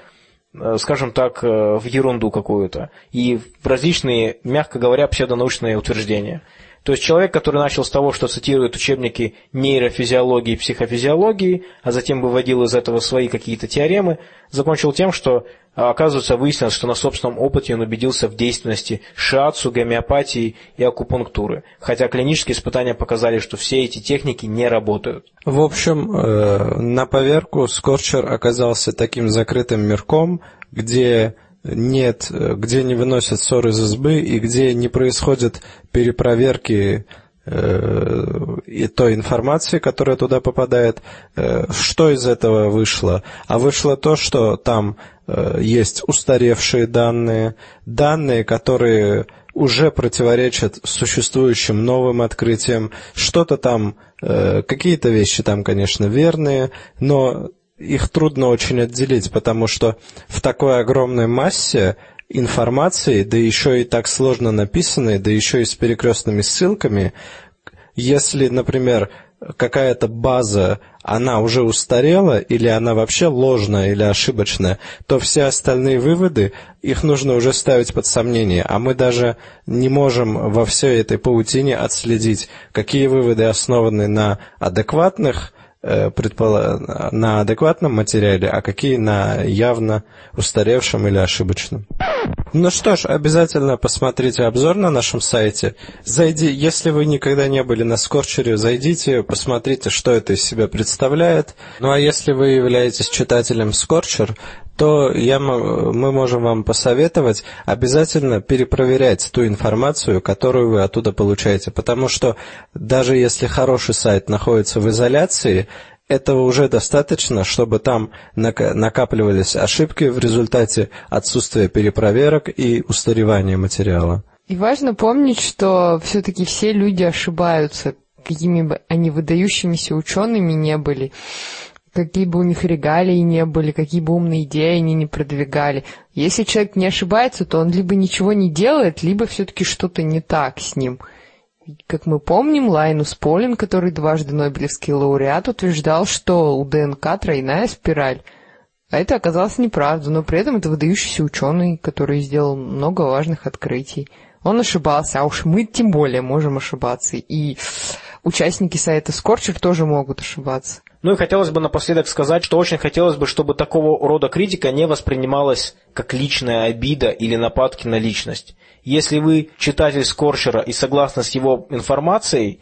э, скажем так, э, в ерунду какую-то и в различные, мягко говоря, псевдонаучные утверждения. То есть человек, который начал с того, что цитирует учебники нейрофизиологии и психофизиологии, а затем выводил из этого свои какие-то теоремы, закончил тем, что, а, оказывается, выяснилось, что на собственном опыте он убедился в действенности шиацу, гомеопатии и акупунктуры. Хотя клинические испытания показали, что все эти техники не работают. В общем, э, на поверку Скорчер оказался таким закрытым мирком, где нет, где не выносят ссор из избы и где не происходят перепроверки э, и той информации, которая туда попадает, э, что из этого вышло? А вышло то, что там э, есть устаревшие данные, данные, которые уже противоречат существующим новым открытиям, что-то там, какие-то вещи там, конечно, верные, но их трудно очень отделить, потому что в такой огромной массе информации, да еще и так сложно написанной, да еще и с перекрестными ссылками, если, например, какая-то база, она уже устарела, или она вообще ложная или ошибочная, то все остальные выводы, их нужно уже ставить под сомнение. А мы даже не можем во всей этой паутине отследить, какие выводы основаны на адекватных предпола... на адекватном материале, а какие на явно устаревшем или ошибочном. Ну что ж, обязательно посмотрите обзор на нашем сайте. Зайди, если вы никогда не были на Скорчере, зайдите, посмотрите, что это из себя представляет. Ну а если вы являетесь читателем Скорчер, то я, мы можем вам посоветовать обязательно перепроверять ту информацию, которую вы оттуда получаете. Потому что даже если хороший сайт находится в изоляции, этого уже достаточно, чтобы там накапливались ошибки в результате отсутствия перепроверок и устаревания материала. И важно помнить, что все-таки все люди ошибаются, какими бы они выдающимися учеными не были какие бы у них регалии не были, какие бы умные идеи они не продвигали. Если человек не ошибается, то он либо ничего не делает, либо все-таки что-то не так с ним. Как мы помним, Лайнус Полин, который дважды Нобелевский лауреат, утверждал, что у ДНК тройная спираль. А это оказалось неправда, но при этом это выдающийся ученый, который сделал много важных открытий. Он ошибался, а уж мы тем более можем ошибаться. И участники сайта Скорчер тоже могут ошибаться. Ну и хотелось бы напоследок сказать, что очень хотелось бы, чтобы такого рода критика не воспринималась как личная обида или нападки на личность. Если вы читатель Скорчера и согласны с его информацией,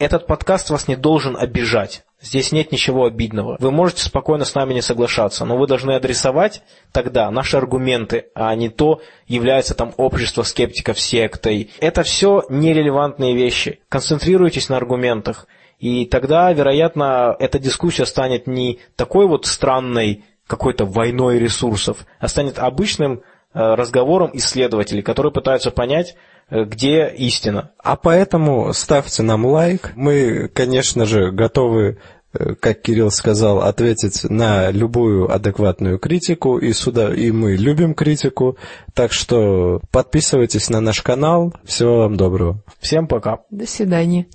этот подкаст вас не должен обижать. Здесь нет ничего обидного. Вы можете спокойно с нами не соглашаться, но вы должны адресовать тогда наши аргументы, а не то, является там общество скептиков сектой. Это все нерелевантные вещи. Концентрируйтесь на аргументах. И тогда, вероятно, эта дискуссия станет не такой вот странной какой-то войной ресурсов, а станет обычным э, разговором исследователей, которые пытаются понять, э, где истина. А поэтому ставьте нам лайк. Мы, конечно же, готовы э, как Кирилл сказал, ответить на любую адекватную критику, и, сюда, и мы любим критику, так что подписывайтесь на наш канал. Всего вам доброго. Всем пока. До свидания.